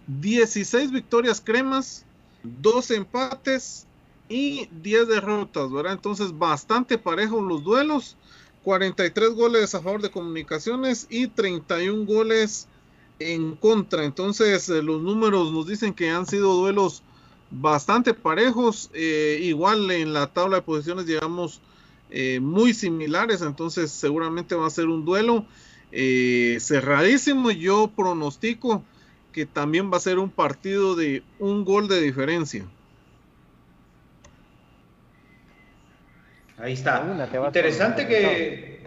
16 victorias cremas, 12 empates y 10 derrotas, ¿verdad? Entonces, bastante parejos los duelos. 43 goles a favor de comunicaciones y 31 goles en contra. Entonces, eh, los números nos dicen que han sido duelos bastante parejos. Eh, igual en la tabla de posiciones llegamos eh, muy similares, entonces seguramente va a ser un duelo eh, cerradísimo. Yo pronostico que también va a ser un partido de un gol de diferencia. Ahí está. Interesante que,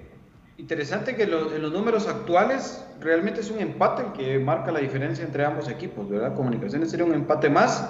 interesante que en los números actuales realmente es un empate el que marca la diferencia entre ambos equipos, ¿verdad? Comunicaciones sería un empate más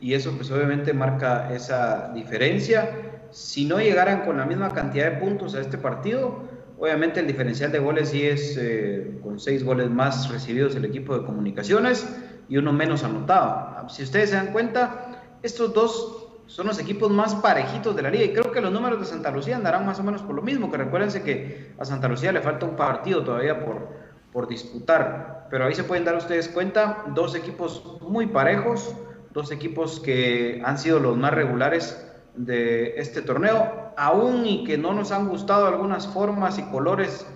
y eso pues obviamente marca esa diferencia si no llegaran con la misma cantidad de puntos a este partido, obviamente el diferencial de goles sí es eh, con seis goles más recibidos el equipo de comunicaciones y uno menos anotado. Si ustedes se dan cuenta, estos dos son los equipos más parejitos de la liga. Y creo que los números de Santa Lucía andarán más o menos por lo mismo, que recuérdense que a Santa Lucía le falta un partido todavía por, por disputar, pero ahí se pueden dar ustedes cuenta, dos equipos muy parejos, dos equipos que han sido los más regulares de este torneo, aún y que no nos han gustado algunas formas y colores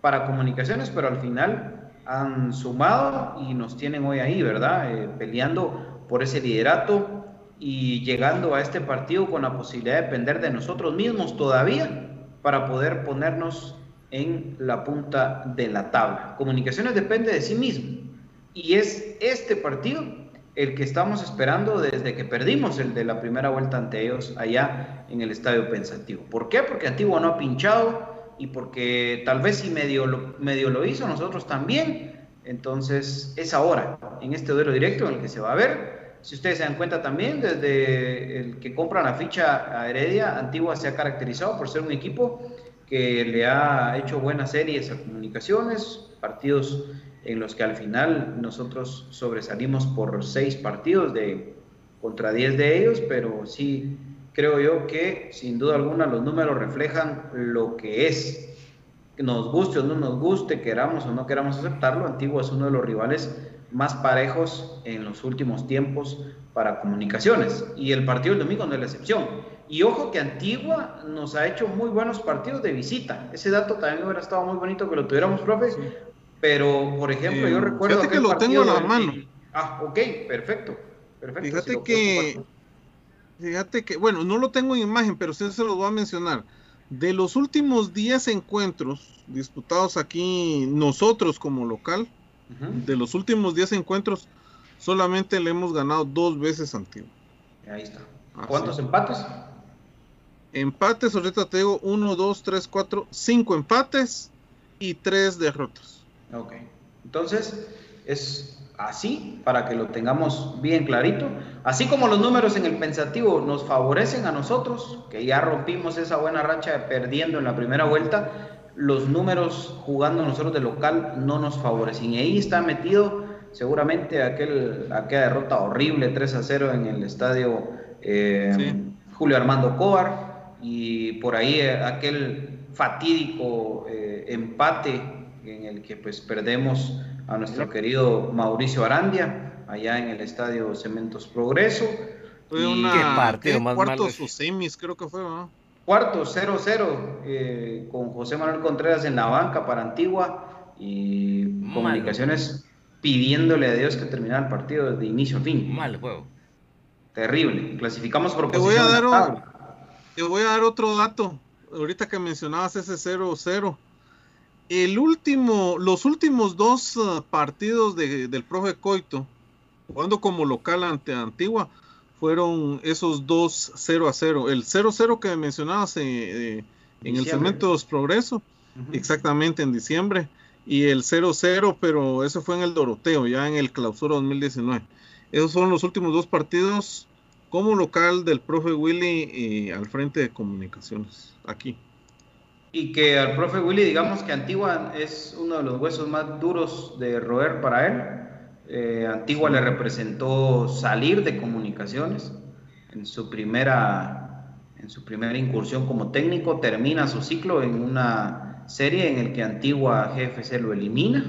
para comunicaciones, pero al final han sumado y nos tienen hoy ahí, ¿verdad? Eh, peleando por ese liderato y llegando a este partido con la posibilidad de depender de nosotros mismos todavía para poder ponernos en la punta de la tabla. Comunicaciones depende de sí mismo y es este partido el que estamos esperando desde que perdimos el de la primera vuelta ante ellos allá en el Estadio Pensativo. ¿Por qué? Porque Antiguo no ha pinchado y porque tal vez si medio lo, medio lo hizo, nosotros también. Entonces es ahora, en este duelo directo en el que se va a ver. Si ustedes se dan cuenta también, desde el que compra la ficha a Heredia, Antigua se ha caracterizado por ser un equipo que le ha hecho buenas series a comunicaciones, partidos en los que al final nosotros sobresalimos por seis partidos de contra diez de ellos, pero sí creo yo que sin duda alguna los números reflejan lo que es. Nos guste o no nos guste, queramos o no queramos aceptarlo, Antigua es uno de los rivales más parejos en los últimos tiempos para comunicaciones. Y el partido del domingo no es la excepción. Y ojo que Antigua nos ha hecho muy buenos partidos de visita. Ese dato también hubiera estado muy bonito que lo tuviéramos, profe, pero, por ejemplo, yo recuerdo. Fíjate que lo tengo en la mano. Ah, ok, perfecto. perfecto fíjate que. Fíjate que, bueno, no lo tengo en imagen, pero sí se lo voy a mencionar. De los últimos 10 encuentros disputados aquí nosotros como local, de los últimos 10 encuentros, solamente le hemos ganado dos veces Antiguo. Ahí está. ¿Cuántos empates? Empates, ahorita te digo 1, 2, 3, 4, 5 empates y tres derrotas. Ok, entonces es así para que lo tengamos bien clarito. Así como los números en el pensativo nos favorecen a nosotros, que ya rompimos esa buena racha perdiendo en la primera vuelta, los números jugando nosotros de local no nos favorecen. Y ahí está metido seguramente aquel, aquella derrota horrible 3 a 0 en el estadio eh, Julio Armando Cobar y por ahí eh, aquel fatídico eh, empate en el que pues perdemos a nuestro querido Mauricio Arandia allá en el estadio Cementos Progreso. Fue una ¿Qué partido más cuartos o semis creo que fue, ¿no? Cuarto 0-0 con José Manuel Contreras en la banca para Antigua y comunicaciones pidiéndole a Dios que terminara el partido de inicio a fin. Mal juego. Terrible. Clasificamos por te voy a dar Te voy a dar otro dato. Ahorita que mencionabas ese 0-0. El último, los últimos dos uh, partidos del profe Coito, jugando como local ante Antigua, fueron esos dos 0 a 0. El 0-0 que mencionabas eh, eh, en el Cementos Progreso, exactamente en diciembre y el 0-0, pero eso fue en el Doroteo, ya en el clausura 2019. Esos fueron los últimos dos partidos como local del profe Willy y al frente de comunicaciones, aquí. Y que al profe Willy, digamos que Antigua es uno de los huesos más duros de roer para él. Eh, Antigua le representó salir de comunicaciones en su primera en su primera incursión como técnico, termina su ciclo en una serie en el que Antigua GFC lo elimina,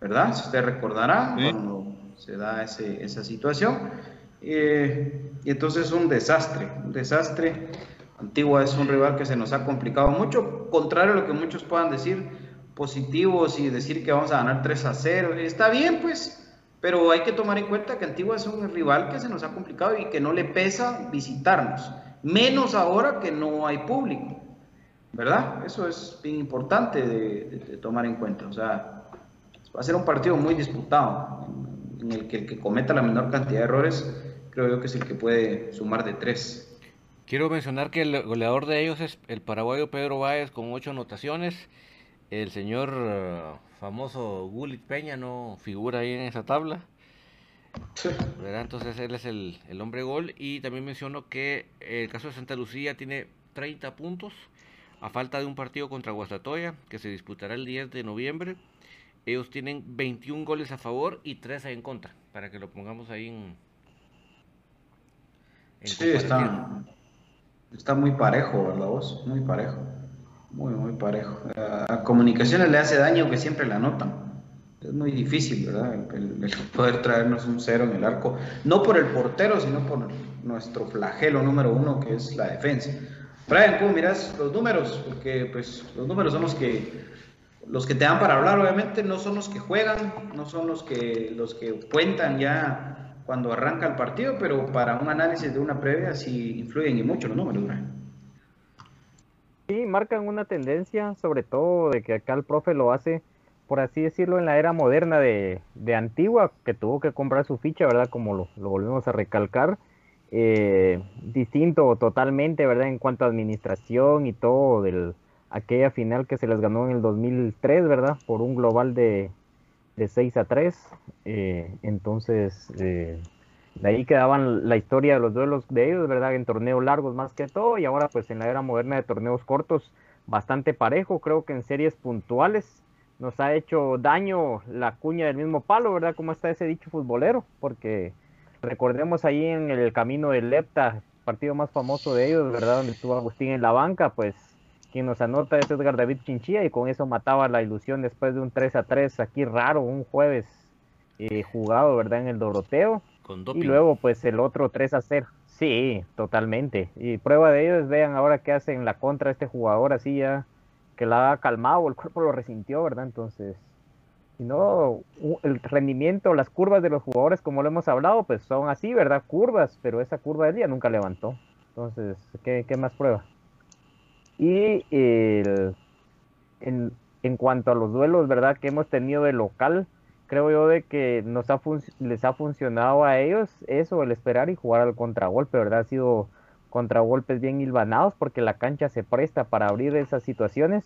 ¿verdad? Si usted recordará cuando se da esa situación. Eh, y entonces es un desastre, un desastre. Antigua es un rival que se nos ha complicado mucho, contrario a lo que muchos puedan decir, positivos y decir que vamos a ganar 3 a 0. Está bien, pues, pero hay que tomar en cuenta que Antigua es un rival que se nos ha complicado y que no le pesa visitarnos, menos ahora que no hay público. ¿verdad? Eso es bien importante de, tomar en cuenta. O sea, va a ser un partido muy disputado, en, el que el que cometa la menor cantidad de errores, creo yo que es el que puede sumar de tres. Quiero mencionar que el goleador de ellos es el paraguayo Pedro Báez con ocho anotaciones. El señor eh, famoso Gulit Peña no figura ahí en esa tabla. Entonces él es el, el hombre gol. Y también menciono que el caso de Santa Lucía tiene 30 puntos a falta de un partido contra Guastatoya, que se disputará el 10 de noviembre, ellos tienen 21 goles a favor y 13 en contra, para que lo pongamos ahí en... sí, está, está muy parejo, ¿verdad vos? Muy parejo. Muy, muy parejo. A comunicaciones le hace daño que siempre la anotan. Es muy difícil, ¿verdad? el, (laughs) poder traernos un cero en el arco. No por el portero, sino por nuestro flagelo número uno, que es la defensa. Brian, ¿cómo miras los números? Porque pues los números son los que los que te dan para hablar, obviamente, no son los que juegan, no son los que los que cuentan ya cuando arranca el partido, pero para un análisis de una previa sí influyen y mucho los números, Brian. Sí, marcan una tendencia, sobre todo de que acá el profe lo hace, por así decirlo, en la era moderna de, Antigua, que tuvo que comprar su ficha, ¿verdad? Como lo, lo volvemos a recalcar eh, distinto totalmente, ¿verdad? En cuanto a administración y todo, del, aquella final que se les ganó en el 2003, ¿verdad? Por un global de, de 6 a 3. Eh, entonces, eh, de ahí quedaban la historia de los duelos de ellos, ¿verdad? En torneos largos más que todo, y ahora pues en la era moderna de torneos cortos, bastante parejo, creo que en series puntuales nos ha hecho daño la cuña del mismo palo, ¿verdad? Como está ese dicho futbolero, porque Recordemos ahí en el camino del Lepta, partido más famoso de ellos, ¿verdad? Donde estuvo Agustín en la banca, pues quien nos anota es Edgar David Chinchilla y con eso mataba la ilusión después de un 3 a 3 aquí raro, un jueves eh, jugado, ¿verdad? En el Doroteo. Y luego pues el otro 3 a 0. Sí, totalmente. Y prueba de ello es, vean ahora qué hacen la contra este jugador así ya, que la ha calmado, el cuerpo lo resintió, ¿verdad? Entonces, no, el rendimiento, las curvas de los jugadores, como lo hemos hablado, pues son así, ¿verdad? Curvas, pero esa curva del día nunca levantó. Entonces, ¿qué, más prueba? Y en, en, cuanto a los duelos, ¿verdad? Que hemos tenido de local, creo yo de que nos ha les ha funcionado a ellos eso, el esperar y jugar al contragolpe, ¿verdad? Ha sido contragolpes bien hilvanados porque la cancha se presta para abrir esas situaciones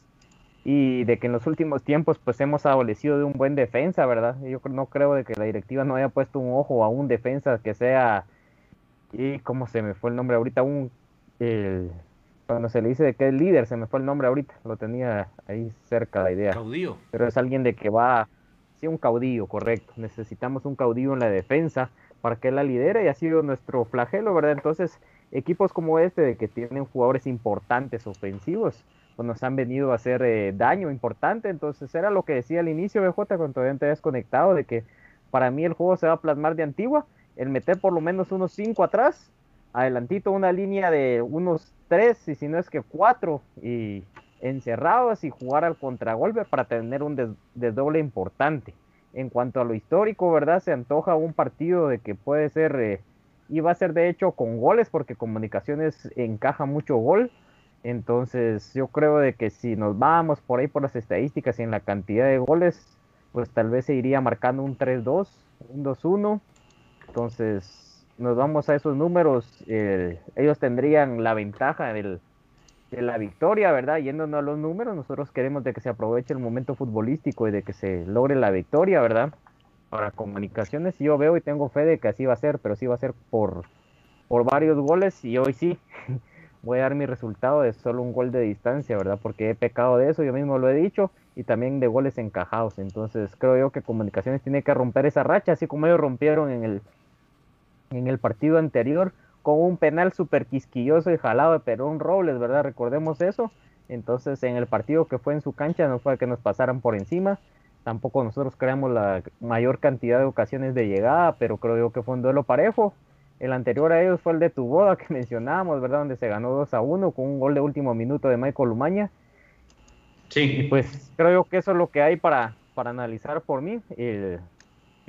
y de que en los últimos tiempos pues hemos adolecido de un buen defensa, ¿verdad? Yo no creo de que la directiva no haya puesto un ojo a un defensa que sea, y cómo se me fue el nombre ahorita, un, cuando se le dice de que es líder, se me fue el nombre ahorita, lo tenía ahí cerca la idea. Caudillo. Pero es alguien de que va, un caudillo, correcto. Necesitamos un caudillo en la defensa para que la lidere y ha sido nuestro flagelo, ¿verdad? Entonces, equipos como este, de que tienen jugadores importantes ofensivos, pues nos han venido a hacer eh, daño importante. Entonces era lo que decía al inicio, BJ, cuando todavía te desconectado, de que para mí el juego se va a plasmar de antigua, el meter por lo menos unos 5 atrás, adelantito una línea de unos 3, y si no es que 4, y encerrados y jugar al contragolpe para tener un desdoble importante. En cuanto a lo histórico, ¿verdad? Se antoja un partido de que puede ser, eh, y va a ser de hecho con goles, porque Comunicaciones encaja mucho gol entonces yo creo de que si nos vamos por ahí por las estadísticas y en la cantidad de goles, pues tal vez se iría marcando un 3-2, un 2-1. Entonces nos vamos a esos números, eh, ellos tendrían la ventaja del, de la victoria, ¿verdad? Yéndonos a los números, nosotros queremos de que se aproveche el momento futbolístico y de que se logre la victoria, ¿verdad? Para comunicaciones, yo veo y tengo fe de que así va a ser, pero sí va a ser por, por varios goles y hoy sí. (laughs) voy a dar mi resultado de solo un gol de distancia, ¿verdad? Porque he pecado de eso, yo mismo lo he dicho, y también de goles encajados. Entonces creo yo que Comunicaciones tiene que romper esa racha, así como ellos rompieron en el, en el partido anterior con un penal súper quisquilloso y jalado de Perón Robles, ¿verdad? Recordemos eso. Entonces en el partido que fue en su cancha no fue que nos pasaran por encima. Tampoco nosotros creamos la mayor cantidad de ocasiones de llegada, pero creo yo que fue un duelo parejo el anterior a ellos fue el de tu boda que (laughs) mencionábamos, ¿verdad? Donde se ganó 2 a 1 con un gol de último minuto de Michael Lumaña. Sí. Y pues creo que eso es lo que hay para, para analizar por mí.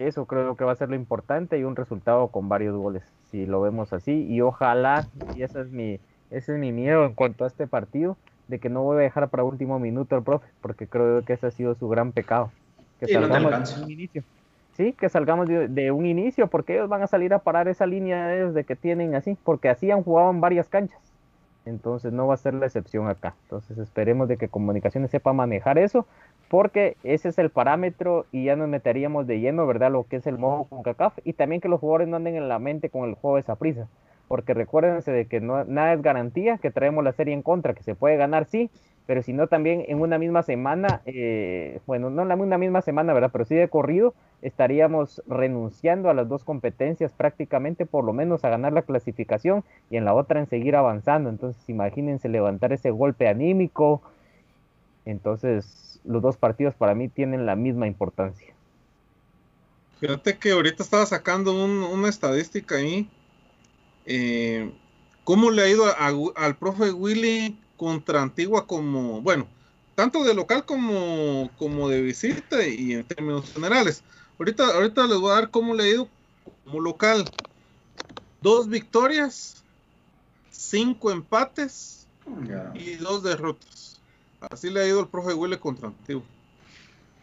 Eso creo que va a ser lo importante y un resultado con varios goles, si lo vemos así. Y ojalá, y ese es mi, ese es mi miedo en cuanto a este partido, de que no voy a dejar para último minuto al profe, porque creo que ese ha sido su gran pecado. Que sí, no inicio. Sí, que salgamos de, un inicio, porque ellos van a salir a parar esa línea de que tienen así, porque así han jugado en varias canchas. Entonces no va a ser la excepción acá. Entonces esperemos de que Comunicaciones sepa manejar eso, porque ese es el parámetro y ya nos meteríamos de lleno, ¿verdad? Lo que es el modo con CACAF y también que los jugadores no anden en la mente con el juego de esa prisa. Porque recuérdense de que no, nada es garantía, que traemos la serie en contra, que se puede ganar, sí, pero si no también en una misma semana, eh, bueno, no en una misma semana, ¿verdad? Pero sí de corrido, estaríamos renunciando a las dos competencias prácticamente, por lo menos a ganar la clasificación y en la otra en seguir avanzando. Entonces, imagínense levantar ese golpe anímico. Entonces, los dos partidos para mí tienen la misma importancia. Fíjate que ahorita estaba sacando una estadística ahí. Eh, ¿Cómo le ha ido al profe Willy contra Antigua como, bueno, tanto de local como, como de visita y en términos generales. Ahorita, ahorita les voy a dar cómo le ha ido como local. Dos victorias, cinco empates y dos derrotas. Así le ha ido el profe Huele contra Antigua,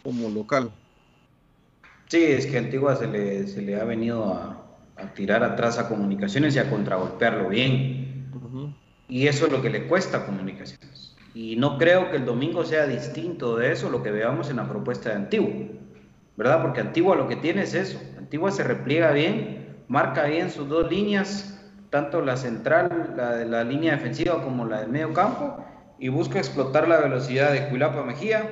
como local. Sí, es que Antigua se le, se le ha venido a, a tirar atrás a comunicaciones y a contragolpearlo bien. Y eso es lo que le cuesta a comunicaciones. Y no creo que el domingo sea distinto de eso, lo que veamos en la propuesta de Antigua. ¿Verdad? Porque Antigua lo que tiene es eso. Antigua se repliega bien, marca bien sus dos líneas, tanto la central, la de la línea defensiva como la del medio campo, y busca explotar la velocidad de Cuilapa Mejía,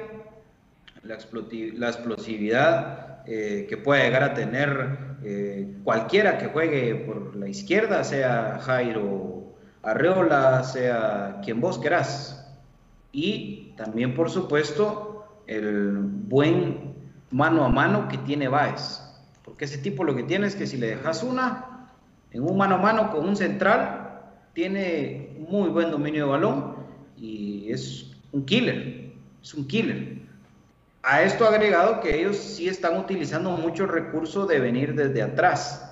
la, explosividad eh, que puede llegar a tener eh, cualquiera que juegue por la izquierda, sea Jairo Arreola, sea quien vos querás. Y también, por supuesto, el buen mano a mano que tiene Baez. Porque ese tipo lo que tiene es que si le dejas una, en un mano a mano con un central, tiene muy buen dominio de balón y es un killer. Es un killer. A esto agregado que ellos sí están utilizando mucho recurso de venir desde atrás,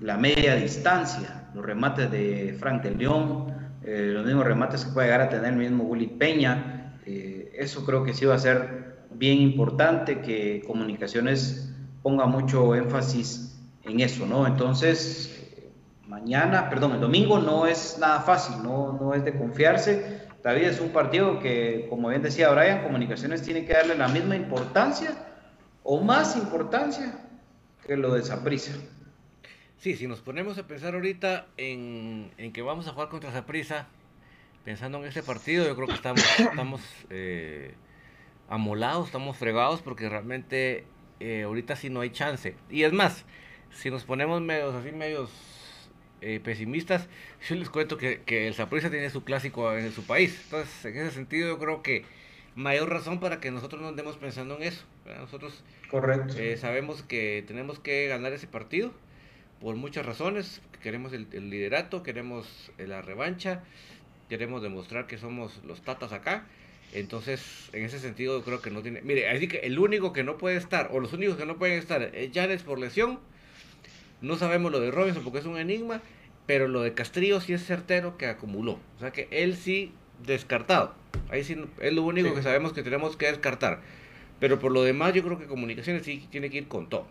la media distancia los remates de Frank de León, eh, los mismos remates que puede llegar a tener el mismo Willy Peña. Eh, eso creo que sí va a ser bien importante que Comunicaciones ponga mucho énfasis en eso, ¿no? Entonces, mañana, perdón, el domingo no es nada fácil, no, no es de confiarse David es un partido que, como bien decía Brian, Comunicaciones tiene que darle la misma importancia o más importancia que lo de Saprisa. Sí, si nos ponemos a pensar ahorita en, que vamos a jugar contra Saprisa, pensando en este partido, yo creo que estamos, (coughs) estamos eh, amolados, estamos fregados porque realmente eh, ahorita sí no hay chance. Y es más, si nos ponemos medios así, medios eh, pesimistas, yo les cuento que, que el Saprissa tiene su clásico en su país. Entonces, en ese sentido, yo creo que mayor razón para que nosotros no andemos pensando en eso. Nosotros Correcto. Eh, sabemos que tenemos que ganar ese partido por muchas razones. Queremos el, liderato, queremos la revancha, queremos demostrar que somos los tatas acá. Entonces, en ese sentido, creo que no tiene. Mire, así que el único que no puede estar, o los únicos que no pueden estar, es Janes por lesión. No sabemos lo de Robinson porque es un enigma, pero lo de Castrillo sí es certero que acumuló. O sea que él sí descartado. Ahí sí es lo único que sabemos que tenemos que descartar. Pero por lo demás, yo creo que comunicaciones sí tiene que ir con todo.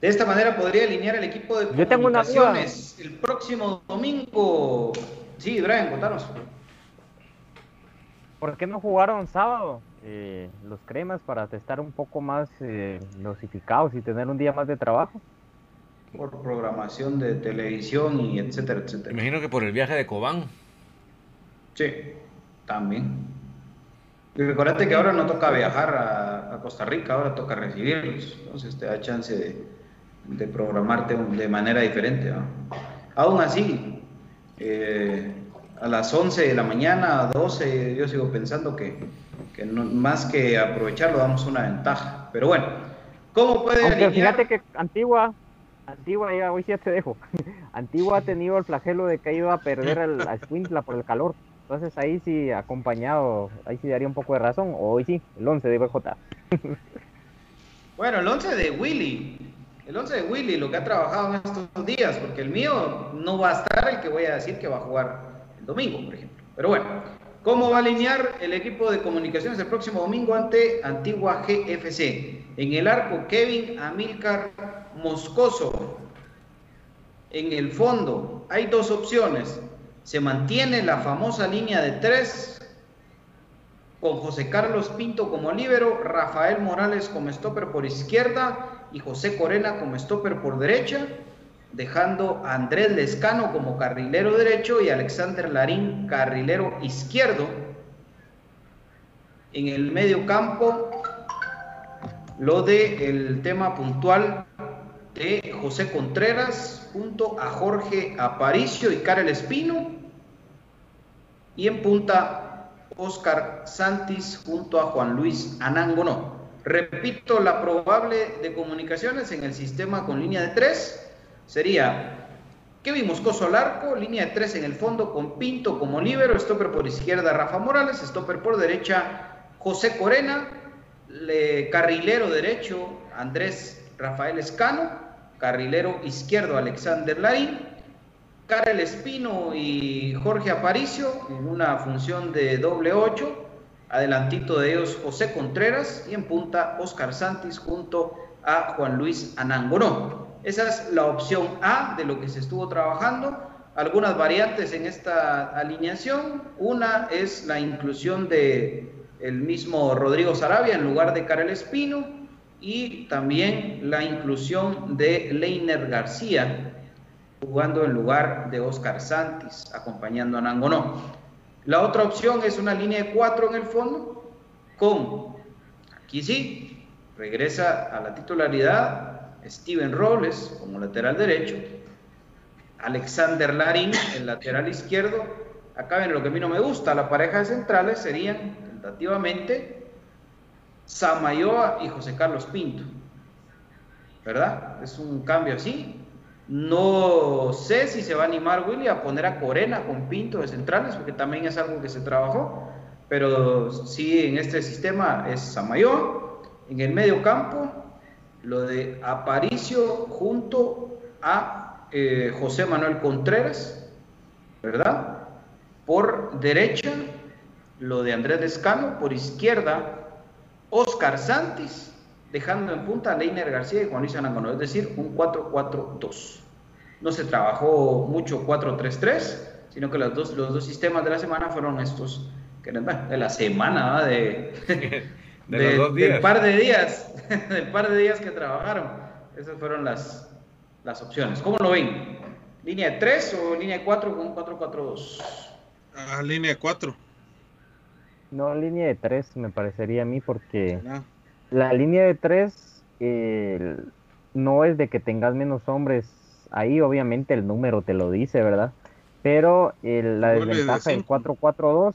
De esta manera podría alinear el equipo de yo comunicaciones el próximo domingo. Sí, Brian, contanos. ¿Por qué no jugaron sábado eh, los cremas para estar un poco más eh, y tener un día más de trabajo? Por programación de televisión y etcétera, etcétera. Imagino que por el viaje de Cobán. Sí, también. Y recordate que ahora no toca viajar a, Costa Rica, ahora toca recibirlos. Entonces te da chance de, programarte de manera diferente. Aún así, eh, a las 11 de la mañana, a 12, yo sigo pensando que, más que aprovecharlo damos una ventaja. Pero bueno, ¿cómo puede Aunque fíjate que Antigua, Antigua, ya hoy sí te dejo, (laughs) Antigua ha tenido el flagelo de que ido a perder el, a Squintla por el calor. Entonces ahí sí, acompañado, ahí sí daría un poco de razón. Hoy sí, el 11 de BJ. (laughs) bueno, el 11 de Willy. El 11 de Willy, lo que ha trabajado en estos días, porque el mío no va a estar el que voy a decir que va a jugar el domingo, por ejemplo. Pero bueno, ¿cómo va a alinear el equipo de comunicaciones el próximo domingo ante Antigua GFC? En el arco, Kevin Amilcar Moscoso. En el fondo, hay dos opciones. Se mantiene la famosa línea de tres con José Carlos Pinto como líbero, Rafael Morales como stopper por izquierda y José Corena como stopper por derecha dejando a Andrés Lescano como carrilero derecho y Alexander Larín carrilero izquierdo. En el medio campo, lo de el tema puntual de José Contreras junto a Jorge Aparicio y Karel Espino. Y en punta, Oscar Santis junto a Juan Luis Anangono. Repito, la probable de comunicaciones en el sistema con línea de tres sería Kevin Moscoso al arco, línea de tres en el fondo con Pinto como líbero, stopper por izquierda Rafa Morales, stopper por derecha José Corena, carrilero derecho Andrés Rafael Escano, carrilero izquierdo Alexander Larín, Karel Espino y Jorge Aparicio en una función de doble ocho, adelantito de ellos José Contreras y en punta Oscar Santis junto a Juan Luis Anangonó. Esa es la opción A de lo que se estuvo trabajando. Algunas variantes en esta alineación. Una es la inclusión de el mismo Rodrigo Sarabia en lugar de Karel Espino y también la inclusión de Leiner García jugando en lugar de Oscar Santis, acompañando a Nangonó. La otra opción es una línea de cuatro en el fondo con, aquí sí, regresa a la titularidad Steven Robles como lateral derecho, Alexander Larín, el lateral izquierdo. Acá ven lo que a mí no me gusta, la pareja de centrales serían tentativamente Samayoa y José Carlos Pinto. ¿Verdad? Es un cambio así. No sé si se va a animar Willy a poner a Corena con Pinto de centrales, porque también es algo que se trabajó. Pero sí, en este sistema es Samayoa. En el medio campo, lo de Aparicio junto a eh, José Manuel Contreras, ¿verdad? Por derecha, lo de Andrés Descano, por izquierda, Oscar Santis, dejando en punta a Leiner García y Juan Luis es decir, un 4-4-2. No se trabajó mucho 4-3-3, sino que los dos, los dos sistemas de la semana fueron estos, de la semana, de, (laughs) de, dos días. del par de días, (laughs) del par de días que trabajaron. Esas fueron las, las opciones. ¿Cómo lo ven? ¿Línea de 3 o línea de 4 con 4-4-2? Ah, línea de 4. No, línea de 3 me parecería a mí porque la línea de 3 eh, no es de que tengas menos hombres ahí, obviamente el número te lo dice, ¿verdad? Pero la desventaja del 4-4-2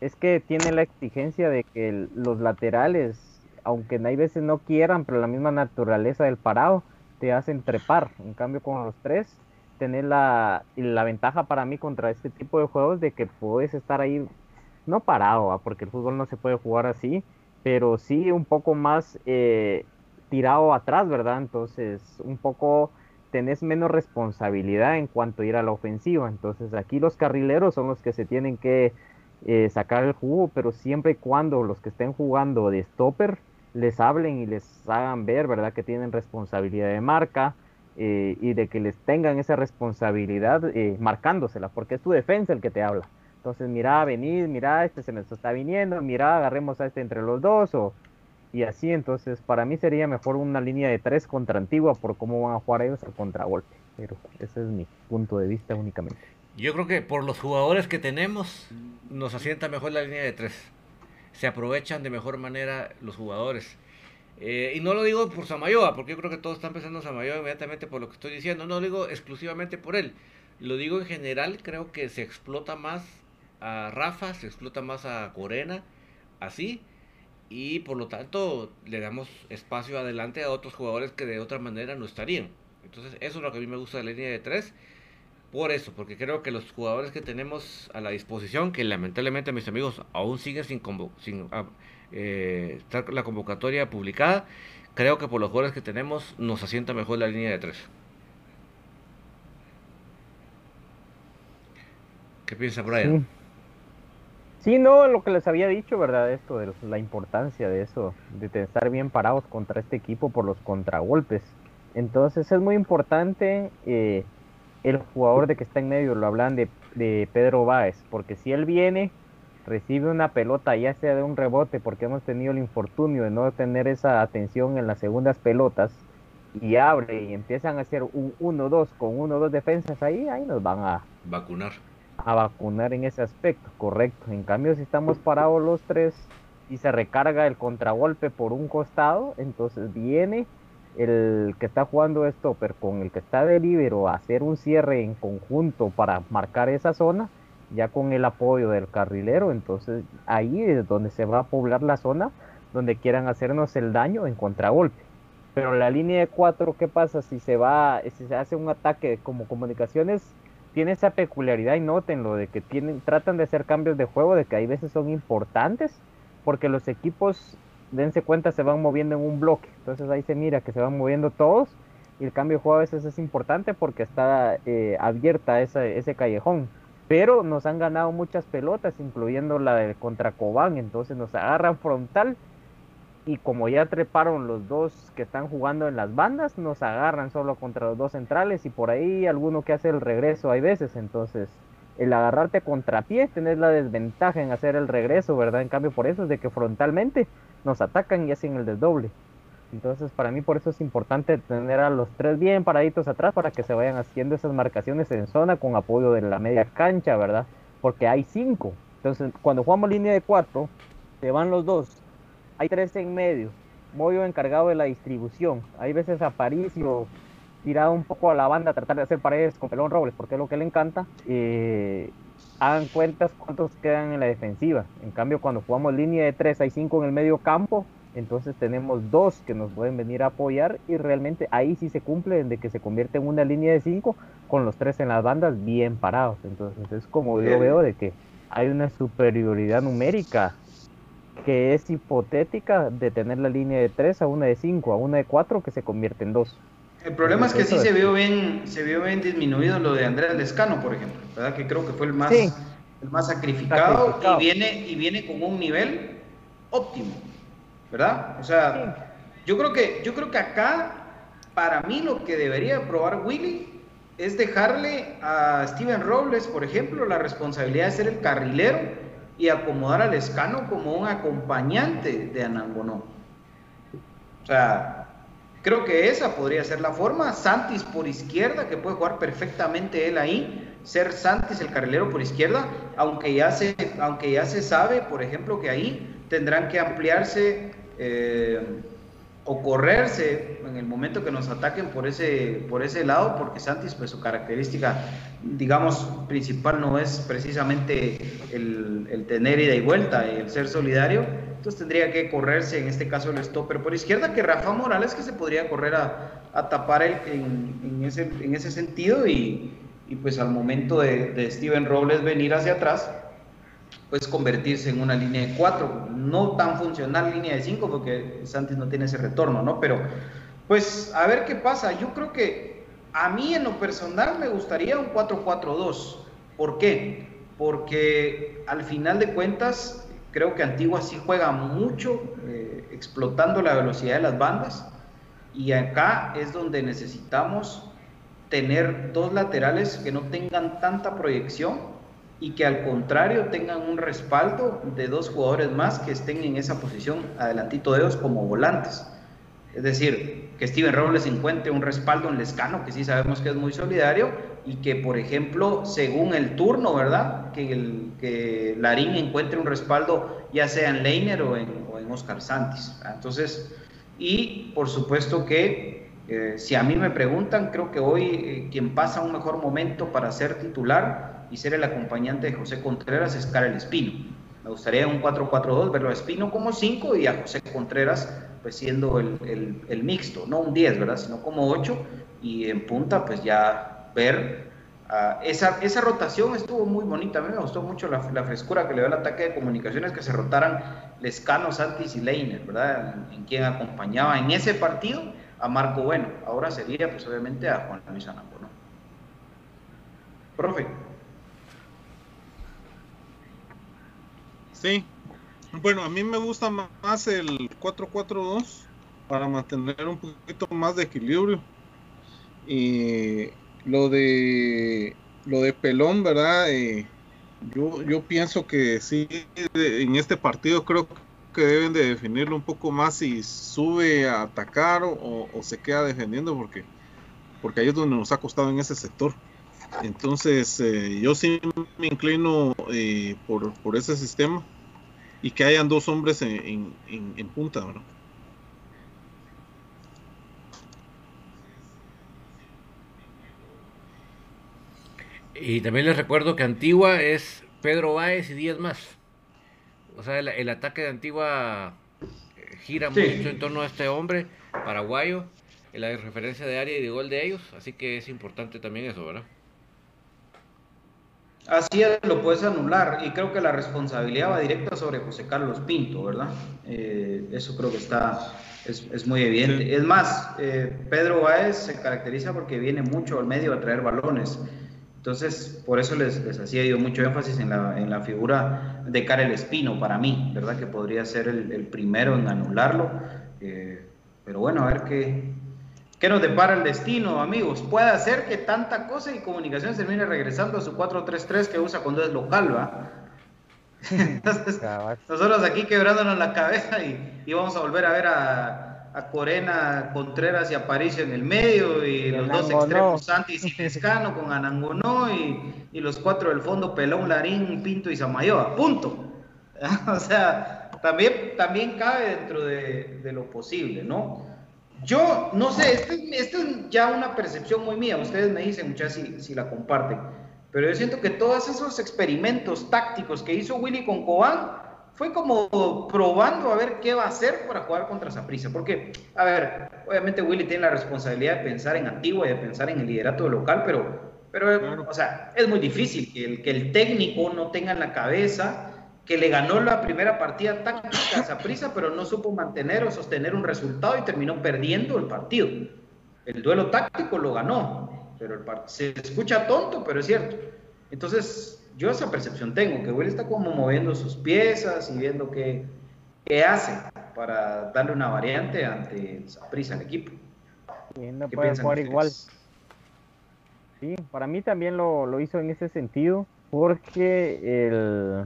es que tiene la exigencia de que los laterales, aunque hay veces no quieran, pero la misma naturaleza del parado, te hacen trepar. En cambio, con los tres, tener la, la ventaja para mí contra este tipo de juegos de que puedes estar ahí, no parado, porque el fútbol no se puede jugar así, pero sí un poco más eh, tirado atrás, ¿verdad? Entonces, un poco tenés menos responsabilidad en cuanto a ir a la ofensiva. Entonces, aquí los carrileros son los que se tienen que eh, sacar el jugo, pero siempre y cuando los que estén jugando de stopper les hablen y les hagan ver, ¿verdad? Que tienen responsabilidad de marca eh, y de que les tengan esa responsabilidad eh, marcándosela, porque es tu defensa el que te habla. Entonces, mira, venid, mira, este se nos está viniendo, mira, agarremos a este entre los dos, o, y así. Entonces, para mí sería mejor una línea de tres contra Antigua por cómo van a jugar ellos al contragolpe. Pero ese es mi punto de vista únicamente. Yo creo que por los jugadores que tenemos, nos asienta mejor la línea de tres se aprovechan de mejor manera los jugadores. Eh, y no lo digo por Samayoa, porque yo creo que todos están pensando en Samayoa inmediatamente por lo que estoy diciendo. No lo digo exclusivamente por él. Lo digo en general, creo que se explota más a Rafa, se explota más a Corena, así. Y por lo tanto le damos espacio adelante a otros jugadores que de otra manera no estarían. Entonces eso es lo que a mí me gusta de la línea de tres por eso, porque creo que los jugadores que tenemos a la disposición, que lamentablemente mis amigos aún siguen sin, sin ah, eh, estar la convocatoria publicada, creo que por los jugadores que tenemos nos asienta mejor la línea de tres. ¿Qué piensa Brian? Sí. no, lo que les había dicho, ¿verdad? Esto de la importancia de eso, de estar bien parados contra este equipo por los contragolpes. Entonces es muy importante eh, el jugador de que está en medio, lo hablan de, Pedro Báez, porque si él viene, recibe una pelota, ya sea de un rebote, porque hemos tenido el infortunio de no tener esa atención en las segundas pelotas, y abre y empiezan a hacer un 1-2 con 1-2 defensas ahí, ahí nos van a vacunar. A vacunar en ese aspecto, correcto. En cambio, si estamos parados los tres y se recarga el contragolpe por un costado, entonces viene el que está jugando stopper con el que está de libero hacer un cierre en conjunto para marcar esa zona, ya con el apoyo del carrilero, entonces ahí es donde se va a poblar la zona donde quieran hacernos el daño en contragolpe. Pero la línea de cuatro, ¿qué pasa si se va, si se hace un ataque como comunicaciones? Tiene esa peculiaridad y notenlo de que tienen, tratan de hacer cambios de juego, de que hay veces son importantes, porque los equipos dense cuenta, se van moviendo en un bloque. Entonces ahí se mira que se van moviendo todos. Y el cambio de juego a veces es importante porque está eh, abierta ese callejón. Pero nos han ganado muchas pelotas, incluyendo la del contra Cobán. Entonces nos agarran frontal. Y como ya treparon los dos que están jugando en las bandas, nos agarran solo contra los dos centrales. Y por ahí alguno que hace el regreso hay veces. Entonces el agarrarte contrapié, tenés la desventaja en hacer el regreso, ¿verdad? En cambio, por eso es de que frontalmente nos atacan y hacen el desdoble. Entonces, para mí, por eso es importante tener a los tres bien paraditos atrás para que se vayan haciendo esas marcaciones en zona con apoyo de la media cancha, ¿verdad? Porque hay cinco. Entonces, cuando jugamos línea de cuatro, se van los dos. Hay tres en medio. Moyo encargado de la distribución. Hay veces Aparicio tirado un poco a la banda, tratar de hacer paredes con Pelón Robles, porque es lo que le encanta. Eh, hagan cuentas cuántos quedan en la defensiva. En cambio, cuando jugamos línea de 3, hay 5 en el medio campo, entonces tenemos dos que nos pueden venir a apoyar y realmente ahí sí se cumple de que se convierte en una línea de 5 con los tres en las bandas bien parados. Entonces es como yo veo de que hay una superioridad numérica que es hipotética de tener la línea de 3 a una de 5, a una de 4 que se convierte en 2. El problema es que sí se vio bien, se vio bien disminuido lo de Andrés Lescano, por ejemplo, ¿verdad? Que creo que fue el más, el más sacrificado, y viene y viene con un nivel óptimo, ¿verdad? O sea, yo creo que yo creo que acá para mí lo que debería probar Willy es dejarle a Steven Robles, por ejemplo, la responsabilidad de ser el carrilero y acomodar al escano como un acompañante de Anangonó. O sea, creo que esa podría ser la forma. Santis por izquierda, que puede jugar perfectamente él ahí. Ser Santis el carrilero por izquierda, aunque ya se, aunque ya se sabe, por ejemplo, que ahí tendrán que ampliarse. Eh, o correrse en el momento que nos ataquen por ese, por ese lado, porque Santis, pues su característica, digamos, principal no es precisamente el, el tener ida y vuelta y el ser solidario, entonces tendría que correrse, en este caso el stopper por izquierda, que Rafa Morales que se podría correr a, a tapar en, en, ese, en ese sentido y, y pues al momento de, de Steven Robles venir hacia atrás, pues convertirse en una línea de 4, no tan funcional línea de 5 porque Santis no tiene ese retorno, ¿no? Pero pues a ver qué pasa, yo creo que a mí en lo personal me gustaría un 4-4-2, ¿por qué? Porque al final de cuentas creo que Antigua sí juega mucho eh, explotando la velocidad de las bandas y acá es donde necesitamos tener dos laterales que no tengan tanta proyección y que al contrario tengan un respaldo de dos jugadores más que estén en esa posición adelantito de ellos como volantes. Es decir, que Steven Robles encuentre un respaldo en Lescano, que sí sabemos que es muy solidario, y que, por ejemplo, según el turno, ¿verdad? Que, el, que Larín encuentre un respaldo ya sea en Leiner o en, Oscar Santis. Entonces, y por supuesto que eh, si a mí me preguntan, creo que hoy eh, quien pasa un mejor momento para ser titular y ser el acompañante de José Contreras es Karel Espino. Me gustaría un 4-4-2 verlo a Espino como 5 y a José Contreras pues siendo el, el, mixto, no un 10, ¿verdad? Sino como 8 y en punta pues ya ver uh, esa, esa rotación estuvo muy bonita, a mí me gustó mucho la, frescura que le dio el ataque de comunicaciones, que se rotaran Lescano, Santis y Leiner, ¿verdad? En, en, quien acompañaba en ese partido a Marco Bueno, ahora sería pues obviamente a Juan Luis Anambo, ¿no? Profe. Sí. Bueno, a mí me gusta más el 4-4-2 para mantener un poquito más de equilibrio. Y lo de lo de Pelón, ¿verdad? Eh, yo, yo pienso que sí, en este partido creo que deben de definirlo un poco más si sube a atacar o, se queda defendiendo porque, porque ahí es donde nos ha costado en ese sector. Entonces, eh, yo sí me inclino eh, por, por, ese sistema y que hayan dos hombres en, en, en punta, ¿no? Y también les recuerdo que Antigua es Pedro Báez y 10 más. O sea, el, el ataque de Antigua eh, gira sí. mucho en torno a este hombre paraguayo, en la referencia de área y de gol de ellos, así que es importante también eso, ¿verdad? Así es, lo puedes anular y creo que la responsabilidad va directa sobre José Carlos Pinto, ¿verdad? Eh, eso creo que está, es, es muy evidente. Sí. Es más, eh, Pedro Báez se caracteriza porque viene mucho al medio a traer balones. Entonces, por eso les, les hacía yo mucho énfasis en la, en la, figura de Karel Espino para mí, ¿verdad? Que podría ser el, el primero en anularlo. Eh, pero bueno, a ver qué, ¿Qué nos depara el destino, amigos? Puede ser que tanta cosa y comunicaciones termine regresando a su 4-3-3 que usa cuando es local, ¿va? (laughs) Entonces, nosotros aquí quebrándonos la cabeza y, y, vamos a volver a ver a, a Corena, Contreras y Aparicio en el medio y, los dos extremos, Santis y (laughs) Fiscano con Anangonó y, y, los cuatro del fondo, Pelón, Larín, Pinto y Samayoa. Punto. (laughs) o sea, también, también cabe dentro de, de lo posible, ¿no? Yo no sé, esto este es ya una percepción muy mía, ustedes me dicen muchas si, si, la comparten, pero yo siento que todos esos experimentos tácticos que hizo Willy con Cobán fue como probando a ver qué va a hacer para jugar contra Saprissa, porque, a ver, obviamente Willy tiene la responsabilidad de pensar en Antigua y de pensar en el liderato local, pero, pero claro. o sea, es muy difícil que el, que el técnico no tenga en la cabeza que le ganó la primera partida táctica a Saprissa, pero no supo mantener o sostener un resultado y terminó perdiendo el partido. El duelo táctico lo ganó, pero el se escucha tonto, pero es cierto. Entonces, yo esa percepción tengo, que Will está como moviendo sus piezas y viendo qué, qué hace para darle una variante ante Saprissa al equipo. Sí, no puede jugar igual. sí, para mí también lo, lo hizo en ese sentido, porque el,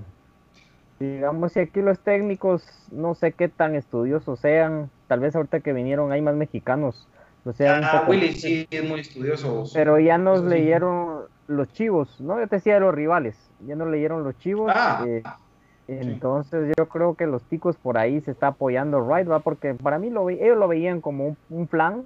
digamos, si aquí los técnicos no sé qué tan estudiosos sean, tal vez ahorita que vinieron hay más mexicanos, o sea, ah, Willy sí es muy estudioso. Pero ya nos leyeron los chivos, ¿no? Yo te decía de los rivales, ya nos leyeron los chivos. Ah, eh, entonces yo creo que los ticos por ahí se está apoyando Wright, ¿va? Porque para mí lo, ellos lo veían como un, plan,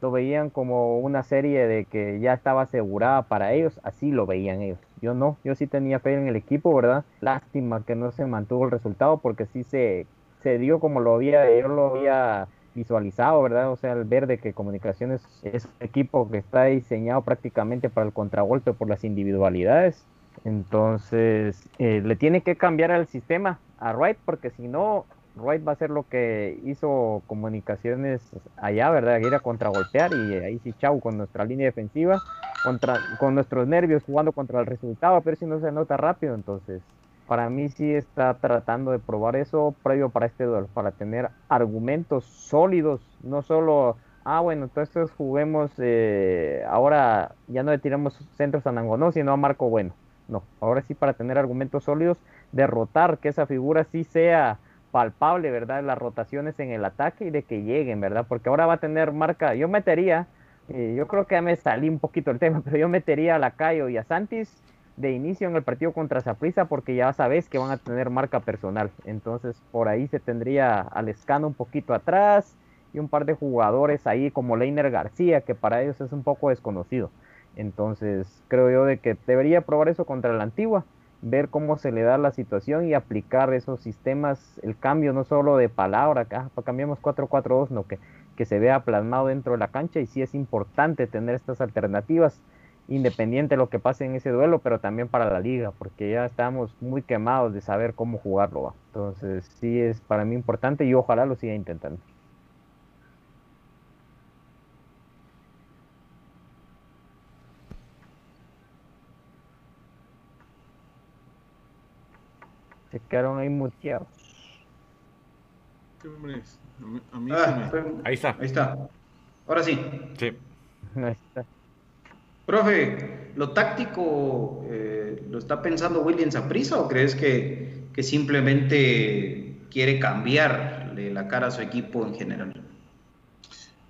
lo veían como una serie de que ya estaba asegurada para ellos, así lo veían ellos. Yo no, yo sí tenía fe en el equipo, ¿verdad? Lástima que no se mantuvo el resultado porque sí se, se dio como lo había, yo lo había visualizado, ¿verdad? O sea, el ver de que Comunicaciones es un equipo que está diseñado prácticamente para el contragolpe por las individualidades. Entonces, eh, le tiene que cambiar el sistema a Wright, porque si no, Wright va a hacer lo que hizo Comunicaciones allá, ¿verdad? Ir a contragolpear y ahí sí, chau, con nuestra línea defensiva, contra, con nuestros nervios jugando contra el resultado, pero si no se nota rápido, entonces para mí sí está tratando de probar eso previo para este duelo, para tener argumentos sólidos, no solo, ah, bueno, entonces juguemos, eh, ahora ya no le tiramos centros a Nangonó, sino a Marco Bueno. No, ahora sí para tener argumentos sólidos, derrotar, que esa figura sí sea palpable, ¿verdad? Las rotaciones en el ataque y de que lleguen, ¿verdad? Porque ahora va a tener marca, yo metería, eh, yo creo que ya me salí un poquito del (laughs) tema, pero yo metería a Lacayo y a Santis de inicio en el partido contra Zaprisa porque ya sabes que van a tener marca personal. Entonces por ahí se tendría al escano un poquito atrás y un par de jugadores ahí como Leiner García que para ellos es un poco desconocido. Entonces creo yo de que debería probar eso contra la antigua, ver cómo se le da la situación y aplicar esos sistemas, el cambio no solo de palabra, ah, cambiamos 4-4-2, no que, que se vea plasmado dentro de la cancha y sí es importante tener estas alternativas independiente de lo que pase en ese duelo, pero también para la liga, porque ya estamos muy quemados de saber cómo jugarlo. Entonces sí es para mí importante y ojalá lo siga intentando. Se quedaron ahí muteados. Ah, ahí está. Ahí está. Ahora sí. Sí. (laughs) Ahí está. Profe, ¿lo táctico eh, lo está pensando Williams a prisa o crees que, simplemente quiere cambiarle la cara a su equipo en general?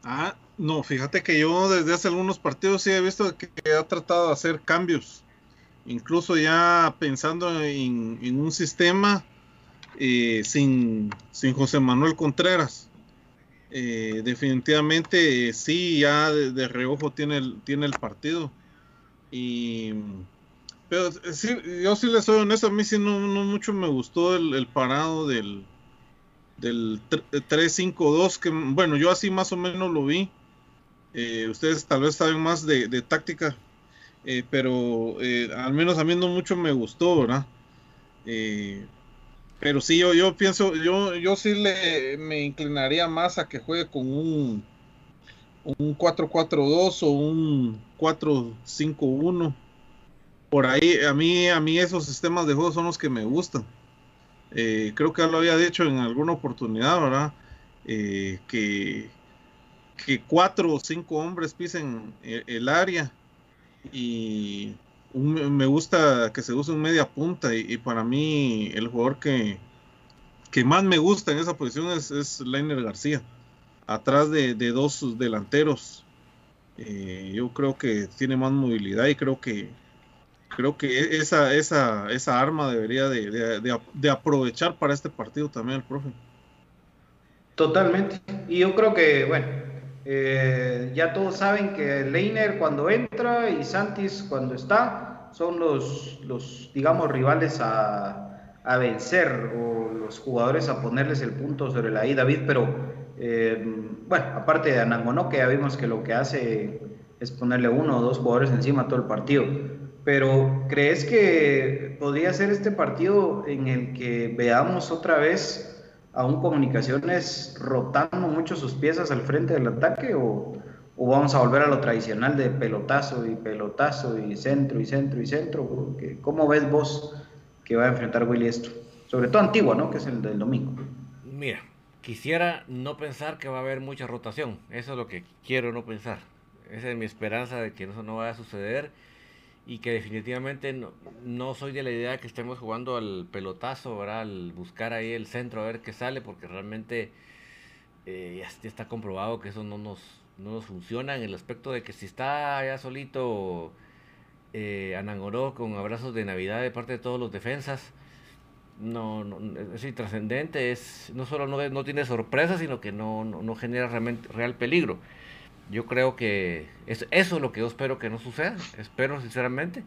Ah, no, fíjate que yo desde hace algunos partidos sí he visto que, ha tratado de hacer cambios, incluso ya pensando en, un sistema eh, sin, sin José Manuel Contreras. Eh, definitivamente sí, ya de, reojo tiene el, tiene el partido. Y, pero sí, yo sí le soy honesto, a mí sí no, mucho me gustó el, parado del, del 3-5-2, que bueno, yo así más o menos lo vi. Eh, ustedes tal vez saben más de, táctica, eh, pero al menos a mí no mucho me gustó, ¿verdad? Pero sí, yo, yo pienso, yo, yo sí le, me inclinaría más a que juegue con un, un 4-4-2 o un 4-5-1. Por ahí, a mí, a mí esos sistemas de juego son los que me gustan. Eh, creo que lo había dicho en alguna oportunidad, ¿verdad? Eh, que, que cuatro o cinco hombres pisen el, área y me gusta que se use un media punta y, para mí el jugador que, que, más me gusta en esa posición es, Leiner García, atrás de, dos delanteros. Eh, yo creo que tiene más movilidad y creo que creo que esa, esa, esa arma debería de, aprovechar para este partido también el profe. Totalmente. Y yo creo que, bueno, eh, ya todos saben que Leiner cuando entra y Santis cuando está son los, digamos, rivales a, a, vencer o los jugadores a ponerles el punto sobre la I, David, pero eh, bueno, aparte de Anangonó, que ya vimos que lo que hace es ponerle uno o dos jugadores encima todo el partido. Pero ¿crees que podría ser este partido en el que veamos otra vez aún Comunicaciones rotando mucho sus piezas al frente del ataque o, vamos a volver a lo tradicional de pelotazo y pelotazo y centro y centro y centro? ¿Cómo ves vos que va a enfrentar Willy esto? Sobre todo Antigua, ¿no? Que es el del domingo. Mira, quisiera no pensar que va a haber mucha rotación. Eso es lo que quiero no pensar. esa es mi esperanza de que eso no vaya a suceder y que definitivamente no, no, soy de la idea de que estemos jugando al pelotazo, ¿verdad? Al buscar ahí el centro a ver qué sale, porque realmente eh, ya está comprobado que eso no nos, no nos funciona en el aspecto de que si está ya solito eh, Anangoró con abrazos de Navidad de parte de todos los defensas, no, no es intrascendente, es, no solo no, no tiene sorpresa, sino que no, no, genera realmente, real peligro. Yo creo que es, eso es lo que yo espero que no suceda, espero sinceramente.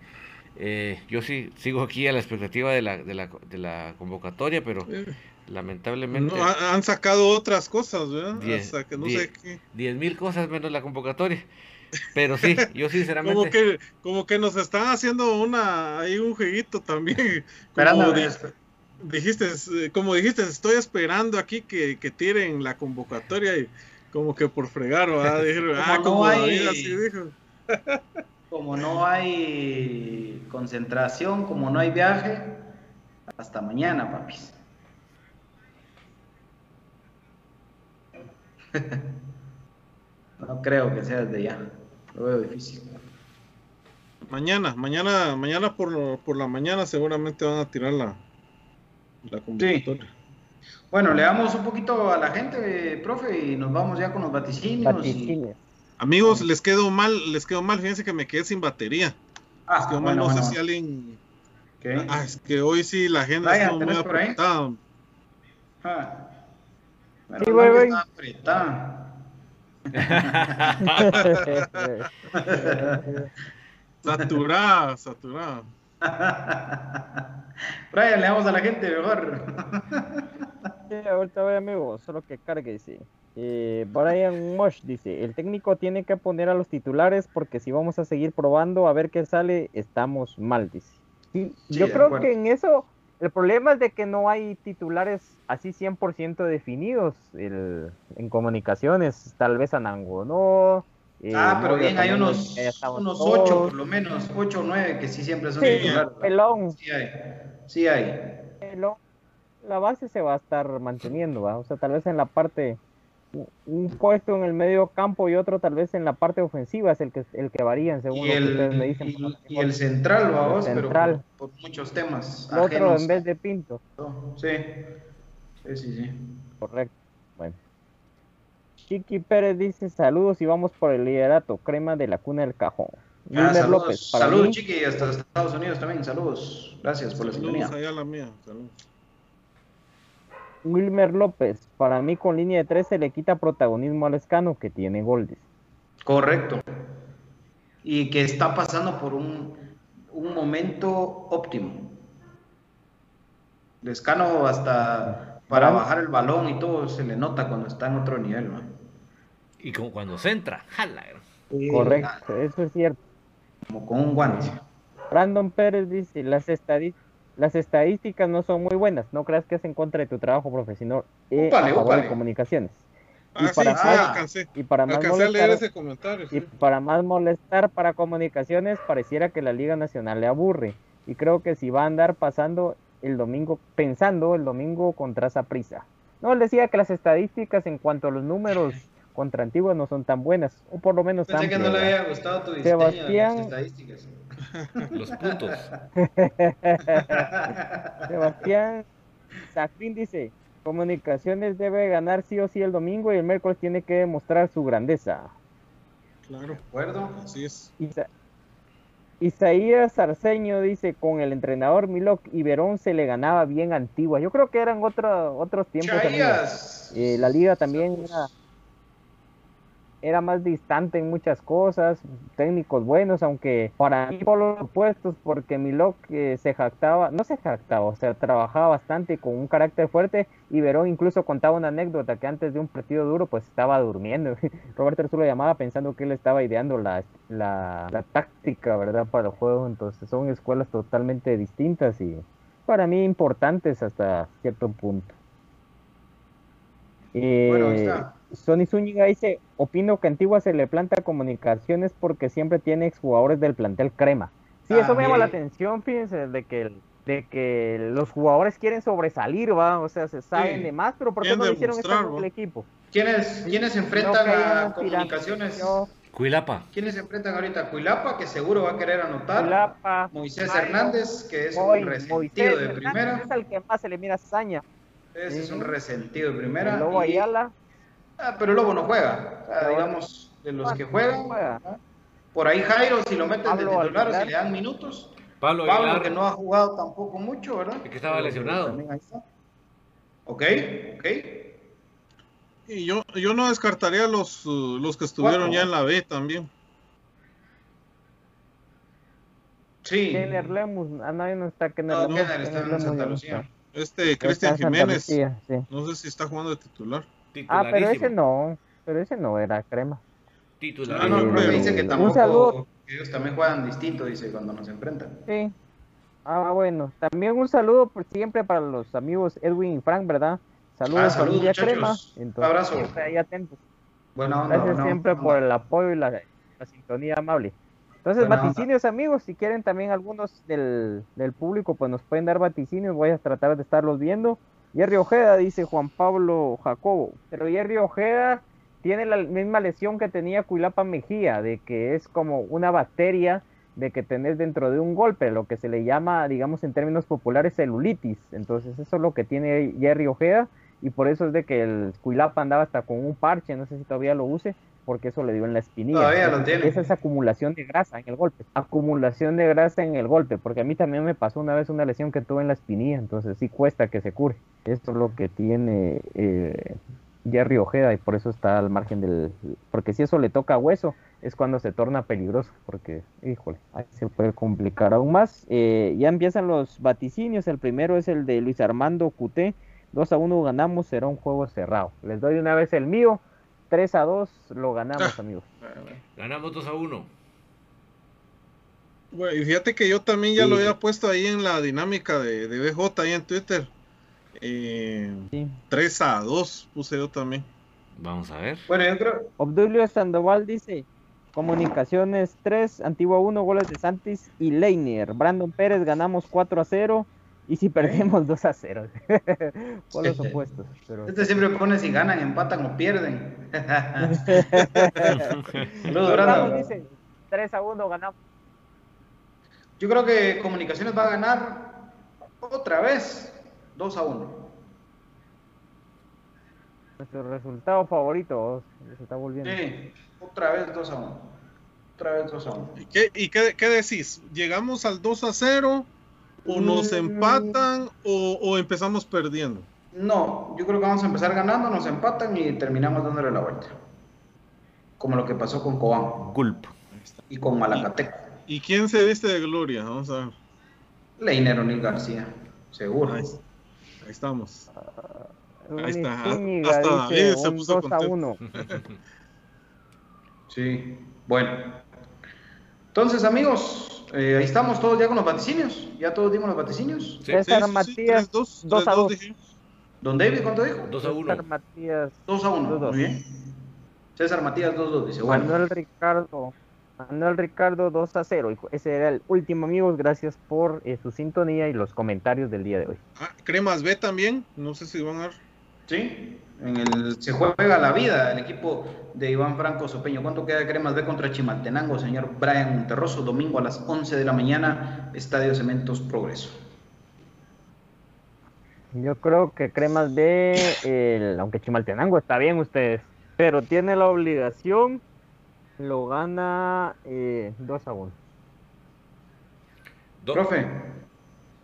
Eh, yo sí sigo aquí a la expectativa de la, de la, de la convocatoria, pero lamentablemente... han sacado otras cosas, ¿verdad? Hasta que no sé qué. Diez mil cosas menos la convocatoria. Pero sí, yo (laughs) sinceramente. como, que, como que nos están haciendo una ahí un jueguito también. (laughs) Como dijiste, como dijiste, estoy esperando aquí que, que, tiren la convocatoria y como que por fregar, ¿verdad? (laughs) Dijeron, ah, como hay, así dijo. (laughs) como no hay concentración, como no hay viaje, hasta mañana, papis. (laughs) no creo que sea desde ya. Lo veo difícil. Mañana, mañana, mañana por, por la mañana seguramente van a tirar la, la convocatoria. Bueno, le damos un poquito a la gente, profe, y nos vamos ya con los vaticinios. Amigos, les quedó mal, les quedó mal, fíjense que me quedé sin batería. Ah, les quedó mal, no sé si alguien. Ah, es que hoy sí la agenda está muy apretada. Ah. sí, voy, voy. Está (laughs) saturada, saturada. (laughs) Brian, le damos a la gente mejor. Ahorita voy amigo, solo que cargue, dice. Eh, Brian Mosh dice, el técnico tiene que poner a los titulares porque si vamos a seguir probando a ver qué sale, estamos mal, dice. yo creo que en eso el problema es de que no hay titulares así 100% definidos el, en comunicaciones, tal vez Anango no. Eh, ah, pero bien, hay unos, unos 8 por lo menos, 8 o 9 que sí siempre son titulares. Pelón. Sí hay, sí hay. Pelón. La base se va a estar manteniendo, ¿va? o sea, tal vez en la parte un puesto en el medio campo y otro tal vez en la parte ofensiva es el que el que varían según lo que ustedes me dicen. Y, el central, vamos, central. pero por, muchos temas. El otro en vez de Pinto. Sí, sí, sí, sí. Correcto. Bueno. Chiqui Pérez dice saludos y vamos por el liderato, crema de la cuna del cajón. Ah, saludos, López, saludos Chiqui, hasta Estados Unidos también, saludos. Gracias por la sintonía. Allá la mía, saludos. Wilmer López, para mí con línea de 3 se le quita protagonismo al Escano que tiene Goldes. Correcto. Y que está pasando por un, momento óptimo. Lescano hasta para bajar el balón y todo se le nota cuando está en otro nivel. Y como cuando se entra, jala. Correcto, eso es cierto. Como con un guante. Brandon Pérez dice, las estadísticas las estadísticas no son muy buenas. No creas que es en contra de tu trabajo profesional eh, de comunicaciones. y, para más, y para más molestar, y para más molestar para comunicaciones pareciera que la Liga Nacional le aburre y creo que si va a andar pasando el domingo pensando el domingo contra esa prisa. No, él decía que las estadísticas en cuanto a los números contra Antigua no son tan buenas, o por lo menos Pensé que no le había gustado tu diseño Sebastián, de las estadísticas. Los puntos. (laughs) Sebastián Sacrín dice, Comunicaciones debe ganar sí o sí el domingo y el miércoles tiene que demostrar su grandeza. Claro. De acuerdo. Así es. Isaías Arceño dice, con el entrenador Milok y Verón se le ganaba bien antigua. Yo creo que eran otro, otros tiempos. Eh, la liga también era era más distante en muchas cosas, técnicos buenos, aunque para mí por los opuestos, porque Milok eh, se jactaba, no se jactaba, o sea, trabajaba bastante con un carácter fuerte y Verón incluso contaba una anécdota que antes de un partido duro pues estaba durmiendo. (laughs) Roberto lo llamaba pensando que él estaba ideando la, la, la táctica, ¿verdad? Para el juego, entonces son escuelas totalmente distintas y para mí importantes hasta cierto punto. Eh, Sony Zúñiga dice, opino que Antigua se le planta comunicaciones porque siempre tiene exjugadores del plantel crema. Sí, eso me llama la atención, fíjense, de que de que los jugadores quieren sobresalir, va, o sea, se saben de más, pero ¿por qué no lo hicieron el equipo? ¿Quiénes, ¿quiénes enfrentan a comunicaciones Cuilapa. ¿Quiénes se enfrentan ahorita? Cuilapa, que seguro va a querer anotar. Cuilapa, Moisés Hernández, que es un resentido Moisés de Hernández primera. Es el que más se le mira hazaña. Ese es un resentido de primera. Y- Ayala. Ah, pero Lobo no juega. O sea, Pero- digamos, de los que no juegan. juega. Por ahí Jairo, si lo meten de titular o si le dan minutos. Pablo Pablo, Aguilar. que no ha jugado tampoco mucho, ¿verdad? Y que estaba Pero lesionado. también ahí está. Ok, ok. Y yo, yo no descartaría los, los que estuvieron Cuatro. ya en la B también. Sí. Kenner Lemus. Ah, no, ahí no está Kenner No, Lemus. Kenner está en Santa no Lucía. Este Cristian Jiménez, Lucía, sí. no sé si está jugando de titular. Ah, pero ese no. Pero ese no era crema. Ah, no, el profe dice que Un tampoco. que ellos también juegan distinto, dice, cuando nos enfrentan. Sí. Ah, bueno. También un saludo por siempre para los amigos Edwin y Frank, ¿verdad? Saludos, Ah, saludos, familia. Crema. Un Entonces, abrazo. siempre ahí atentos. Buena onda. Gracias siempre por el apoyo y la, la sintonía amable. Entonces, Buena onda. vaticinios, amigos, si quieren también algunos del, del público, pues nos pueden dar vaticinios, voy a tratar de estarlos viendo. Jerry Ojeda, dice Juan Pablo Jacobo, pero Jerry Ojeda tiene la misma lesión que tenía Cuilapa Mejía, de que es como una bacteria de que tenés dentro de un golpe, lo que se le llama, digamos en términos populares, celulitis. Entonces, eso es lo que tiene Jerry Ojeda, y por eso es de que el Cuilapa andaba hasta con un parche, no sé si todavía lo use, porque eso le dio en la espinilla. Todavía lo Esa- tiene. Esa es acumulación de grasa en el golpe. Acumulación de grasa en el golpe, porque a mí también me pasó una vez una lesión que tuve en la espinilla, entonces sí cuesta que se cure. Esto es lo que tiene eh, Jerry Ojeda y por eso está al margen del... Porque si eso le toca hueso, es cuando se torna peligroso, porque, híjole, ahí se puede complicar aún más. Eh, ya empiezan los vaticinios, el primero es el de Luis Armando Cuté, 2 a 1 ganamos, será un juego cerrado. Les doy de una vez el mío, 3 a 2 lo ganamos, amigos. Ganamos 2 a 1. Bueno, y fíjate que yo también ya Sí. lo había puesto ahí en la dinámica de, de BJ ahí en Twitter. Eh, Sí. 3 a 2 puse yo también. Vamos a ver. Bueno, yo creo. Obdulio Sandoval dice, Comunicaciones 3, Antigua 1, goles de Santis y Leiner. Brandon Pérez ganamos 4 a 0 y si perdemos 2 a 0. (laughs) Por los opuestos. Pero... Este siempre pone si ganan, empatan o pierden. (laughs) Saludos, Brandon. dice, 3 a 1 ganamos. Yo creo que Comunicaciones va a ganar otra vez 2 a 1. Nuestro resultado favorito se está volviendo. Sí, otra vez 2 a 1. Otra vez 2 a 1. ¿Y qué, y qué, qué decís? ¿Llegamos al 2 a 0? ¿O nos Mm. empatan? O, o empezamos perdiendo? No, yo creo que vamos a empezar ganando, nos empatan y terminamos dándole la vuelta. Como lo que pasó con Cobán Gulp. y con Malacateco. ¿Y quién se viste de gloria? Vamos a ver. Leiner O'Neill García, seguro. Ahí, ahí estamos. Luis Ahí está, Zúñiga hasta David se puso 2 a contento. 1. Sí, bueno. Entonces, amigos, eh, ahí estamos todos ya con los vaticinios. Ya todos dimos los vaticinios. Sí. César Sí, sí, sí, Matías, 3-2, 2 a 3-2 2. dijimos. Don David, ¿cuánto dijo? 2 a César 1. Matías, 2 a 1. Dos, dos. Muy bien. César Matías 2-2 dice, bueno. Manuel Ricardo, Manuel Ricardo 2 a 0. Hijo, Ese era el último, amigos. Gracias por eh, su sintonía y los comentarios del día de hoy. Ah, Cremas B también. No sé si van a ver. Sí, en el, se juega la vida el equipo de Iván Franco Sopeño. ¿Cuánto queda de Cremas B contra Chimaltenango, señor Brian Monterroso? Domingo a las 11 de la mañana, Estadio Cementos Progreso. Yo creo que Cremas B, el- aunque Chimaltenango está bien ustedes, pero tiene la obligación, lo gana eh, 2 a 1. Do- Profe,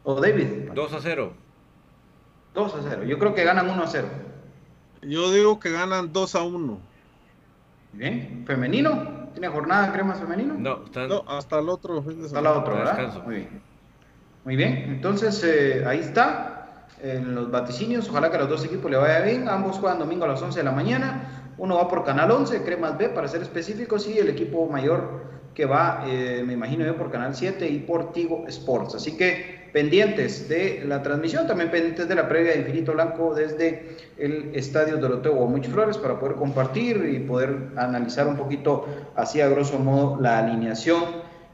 o David, 2 a 0. 2 a 0. Yo creo que ganan 1 a 0. Yo digo que ganan 2 a 1. Bien, femenino. ¿Tiene jornada Cremas femenino? No, están. No, hasta el otro fin de Está semana. la otra, ¿verdad? Descanso. Muy bien. Muy bien, entonces eh, ahí está. En los vaticinios, ojalá que a los dos equipos le vaya bien. Ambos juegan domingo a las 11 de la mañana. Uno va por Canal 11, Cremas B, para ser específicos, y el equipo mayor que va, eh, me imagino yo, por Canal 7 y por Tigo Sports. Así que pendientes de la transmisión, también pendientes de la previa de Infinito Blanco desde el Estadio Doroteo Guamuch Flores para poder compartir y poder analizar un poquito, así a grosso modo, la alineación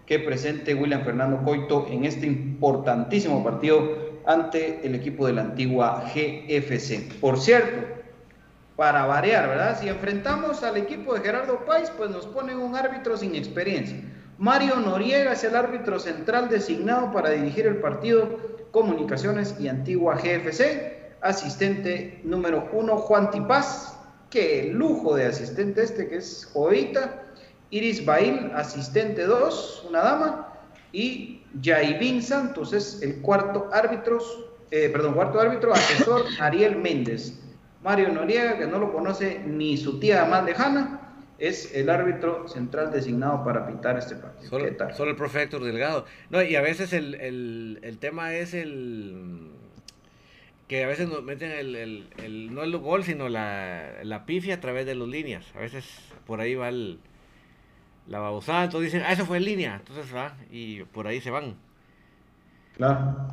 que presente William Fernando Coito en este importantísimo partido ante el equipo de la antigua GFC. Por cierto, para variar, ¿verdad? Si enfrentamos al equipo de Gerardo Páez, pues nos ponen un árbitro sin experiencia. Mario Noriega es el árbitro central designado para dirigir el partido Comunicaciones y Antigua GFC. Asistente número uno, Juan Tipaz. Qué lujo de asistente este que es Joita. Iris Bail, asistente 2, una dama. Y Jaivin Santos es el cuarto árbitro, eh, perdón, cuarto árbitro, asesor (laughs) Ariel Méndez. Mario Noriega, que no lo conoce ni su tía más lejana, es el árbitro central designado para pintar este partido. Solo, solo el profe Héctor Delgado. No, y a veces el, el, el tema es el que a veces nos meten el, el, no el gol, sino la, la pifia a través de las líneas. A veces por ahí va el, la babosada, entonces dicen, ah, eso fue en línea, entonces va, y por ahí se van.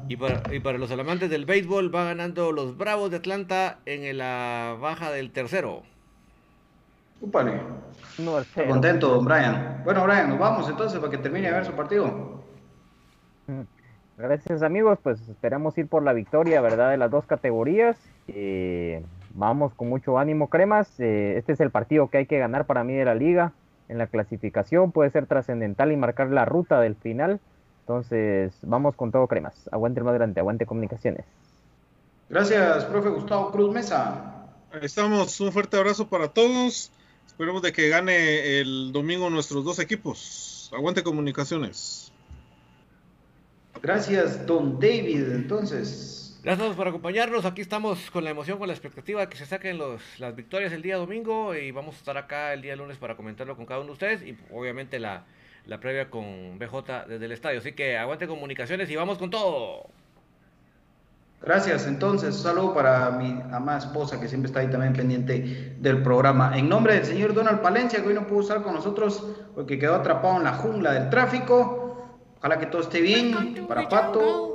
Y para, y para los amantes del béisbol va ganando los Bravos de Atlanta en la baja del tercero. Upale. Contento, don Brian. Bueno, Brian, nos vamos entonces para que termine de ver su partido. Mm. Gracias amigos, pues esperamos ir por la victoria, ¿verdad? De las dos categorías. Eh, vamos con mucho ánimo, cremas. Eh, este es el partido que hay que ganar para mí de la liga. En la clasificación puede ser trascendental y marcar la ruta del final. Entonces, vamos con todo, cremas. Aguante más grande, aguante comunicaciones. Gracias, profe Gustavo Cruz Mesa. Ahí estamos, un fuerte abrazo para todos. Esperemos de que gane el domingo nuestros dos equipos. Aguante comunicaciones. Gracias, don David. Entonces. Gracias por acompañarnos. Aquí estamos con la emoción, con la expectativa de que se saquen los, las victorias el día domingo y vamos a estar acá el día lunes para comentarlo con cada uno de ustedes y obviamente la, la previa con BJ desde el estadio. Así que aguante comunicaciones y vamos con todo. Gracias. Entonces, saludo para mi amada esposa que siempre está ahí también pendiente del programa. En nombre del señor Donald Palencia, que hoy no pudo estar con nosotros porque quedó atrapado en la jungla del tráfico. Ojalá que todo esté bien. Para Pato,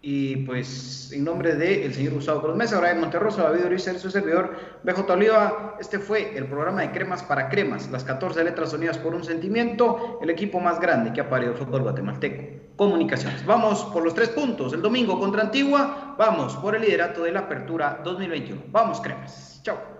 y pues en nombre del el señor Gustavo Cruz Mesa, Brian Monterroso, David Uriza, su servidor, BJ Oliva, este fue el programa de Cremas para Cremas, las 14 letras unidas por un sentimiento, el equipo más grande que ha parido el fútbol guatemalteco. Comunicaciones. Vamos por los tres puntos, el domingo contra Antigua, vamos por el liderato de la apertura 2021. Vamos, Cremas. Chao.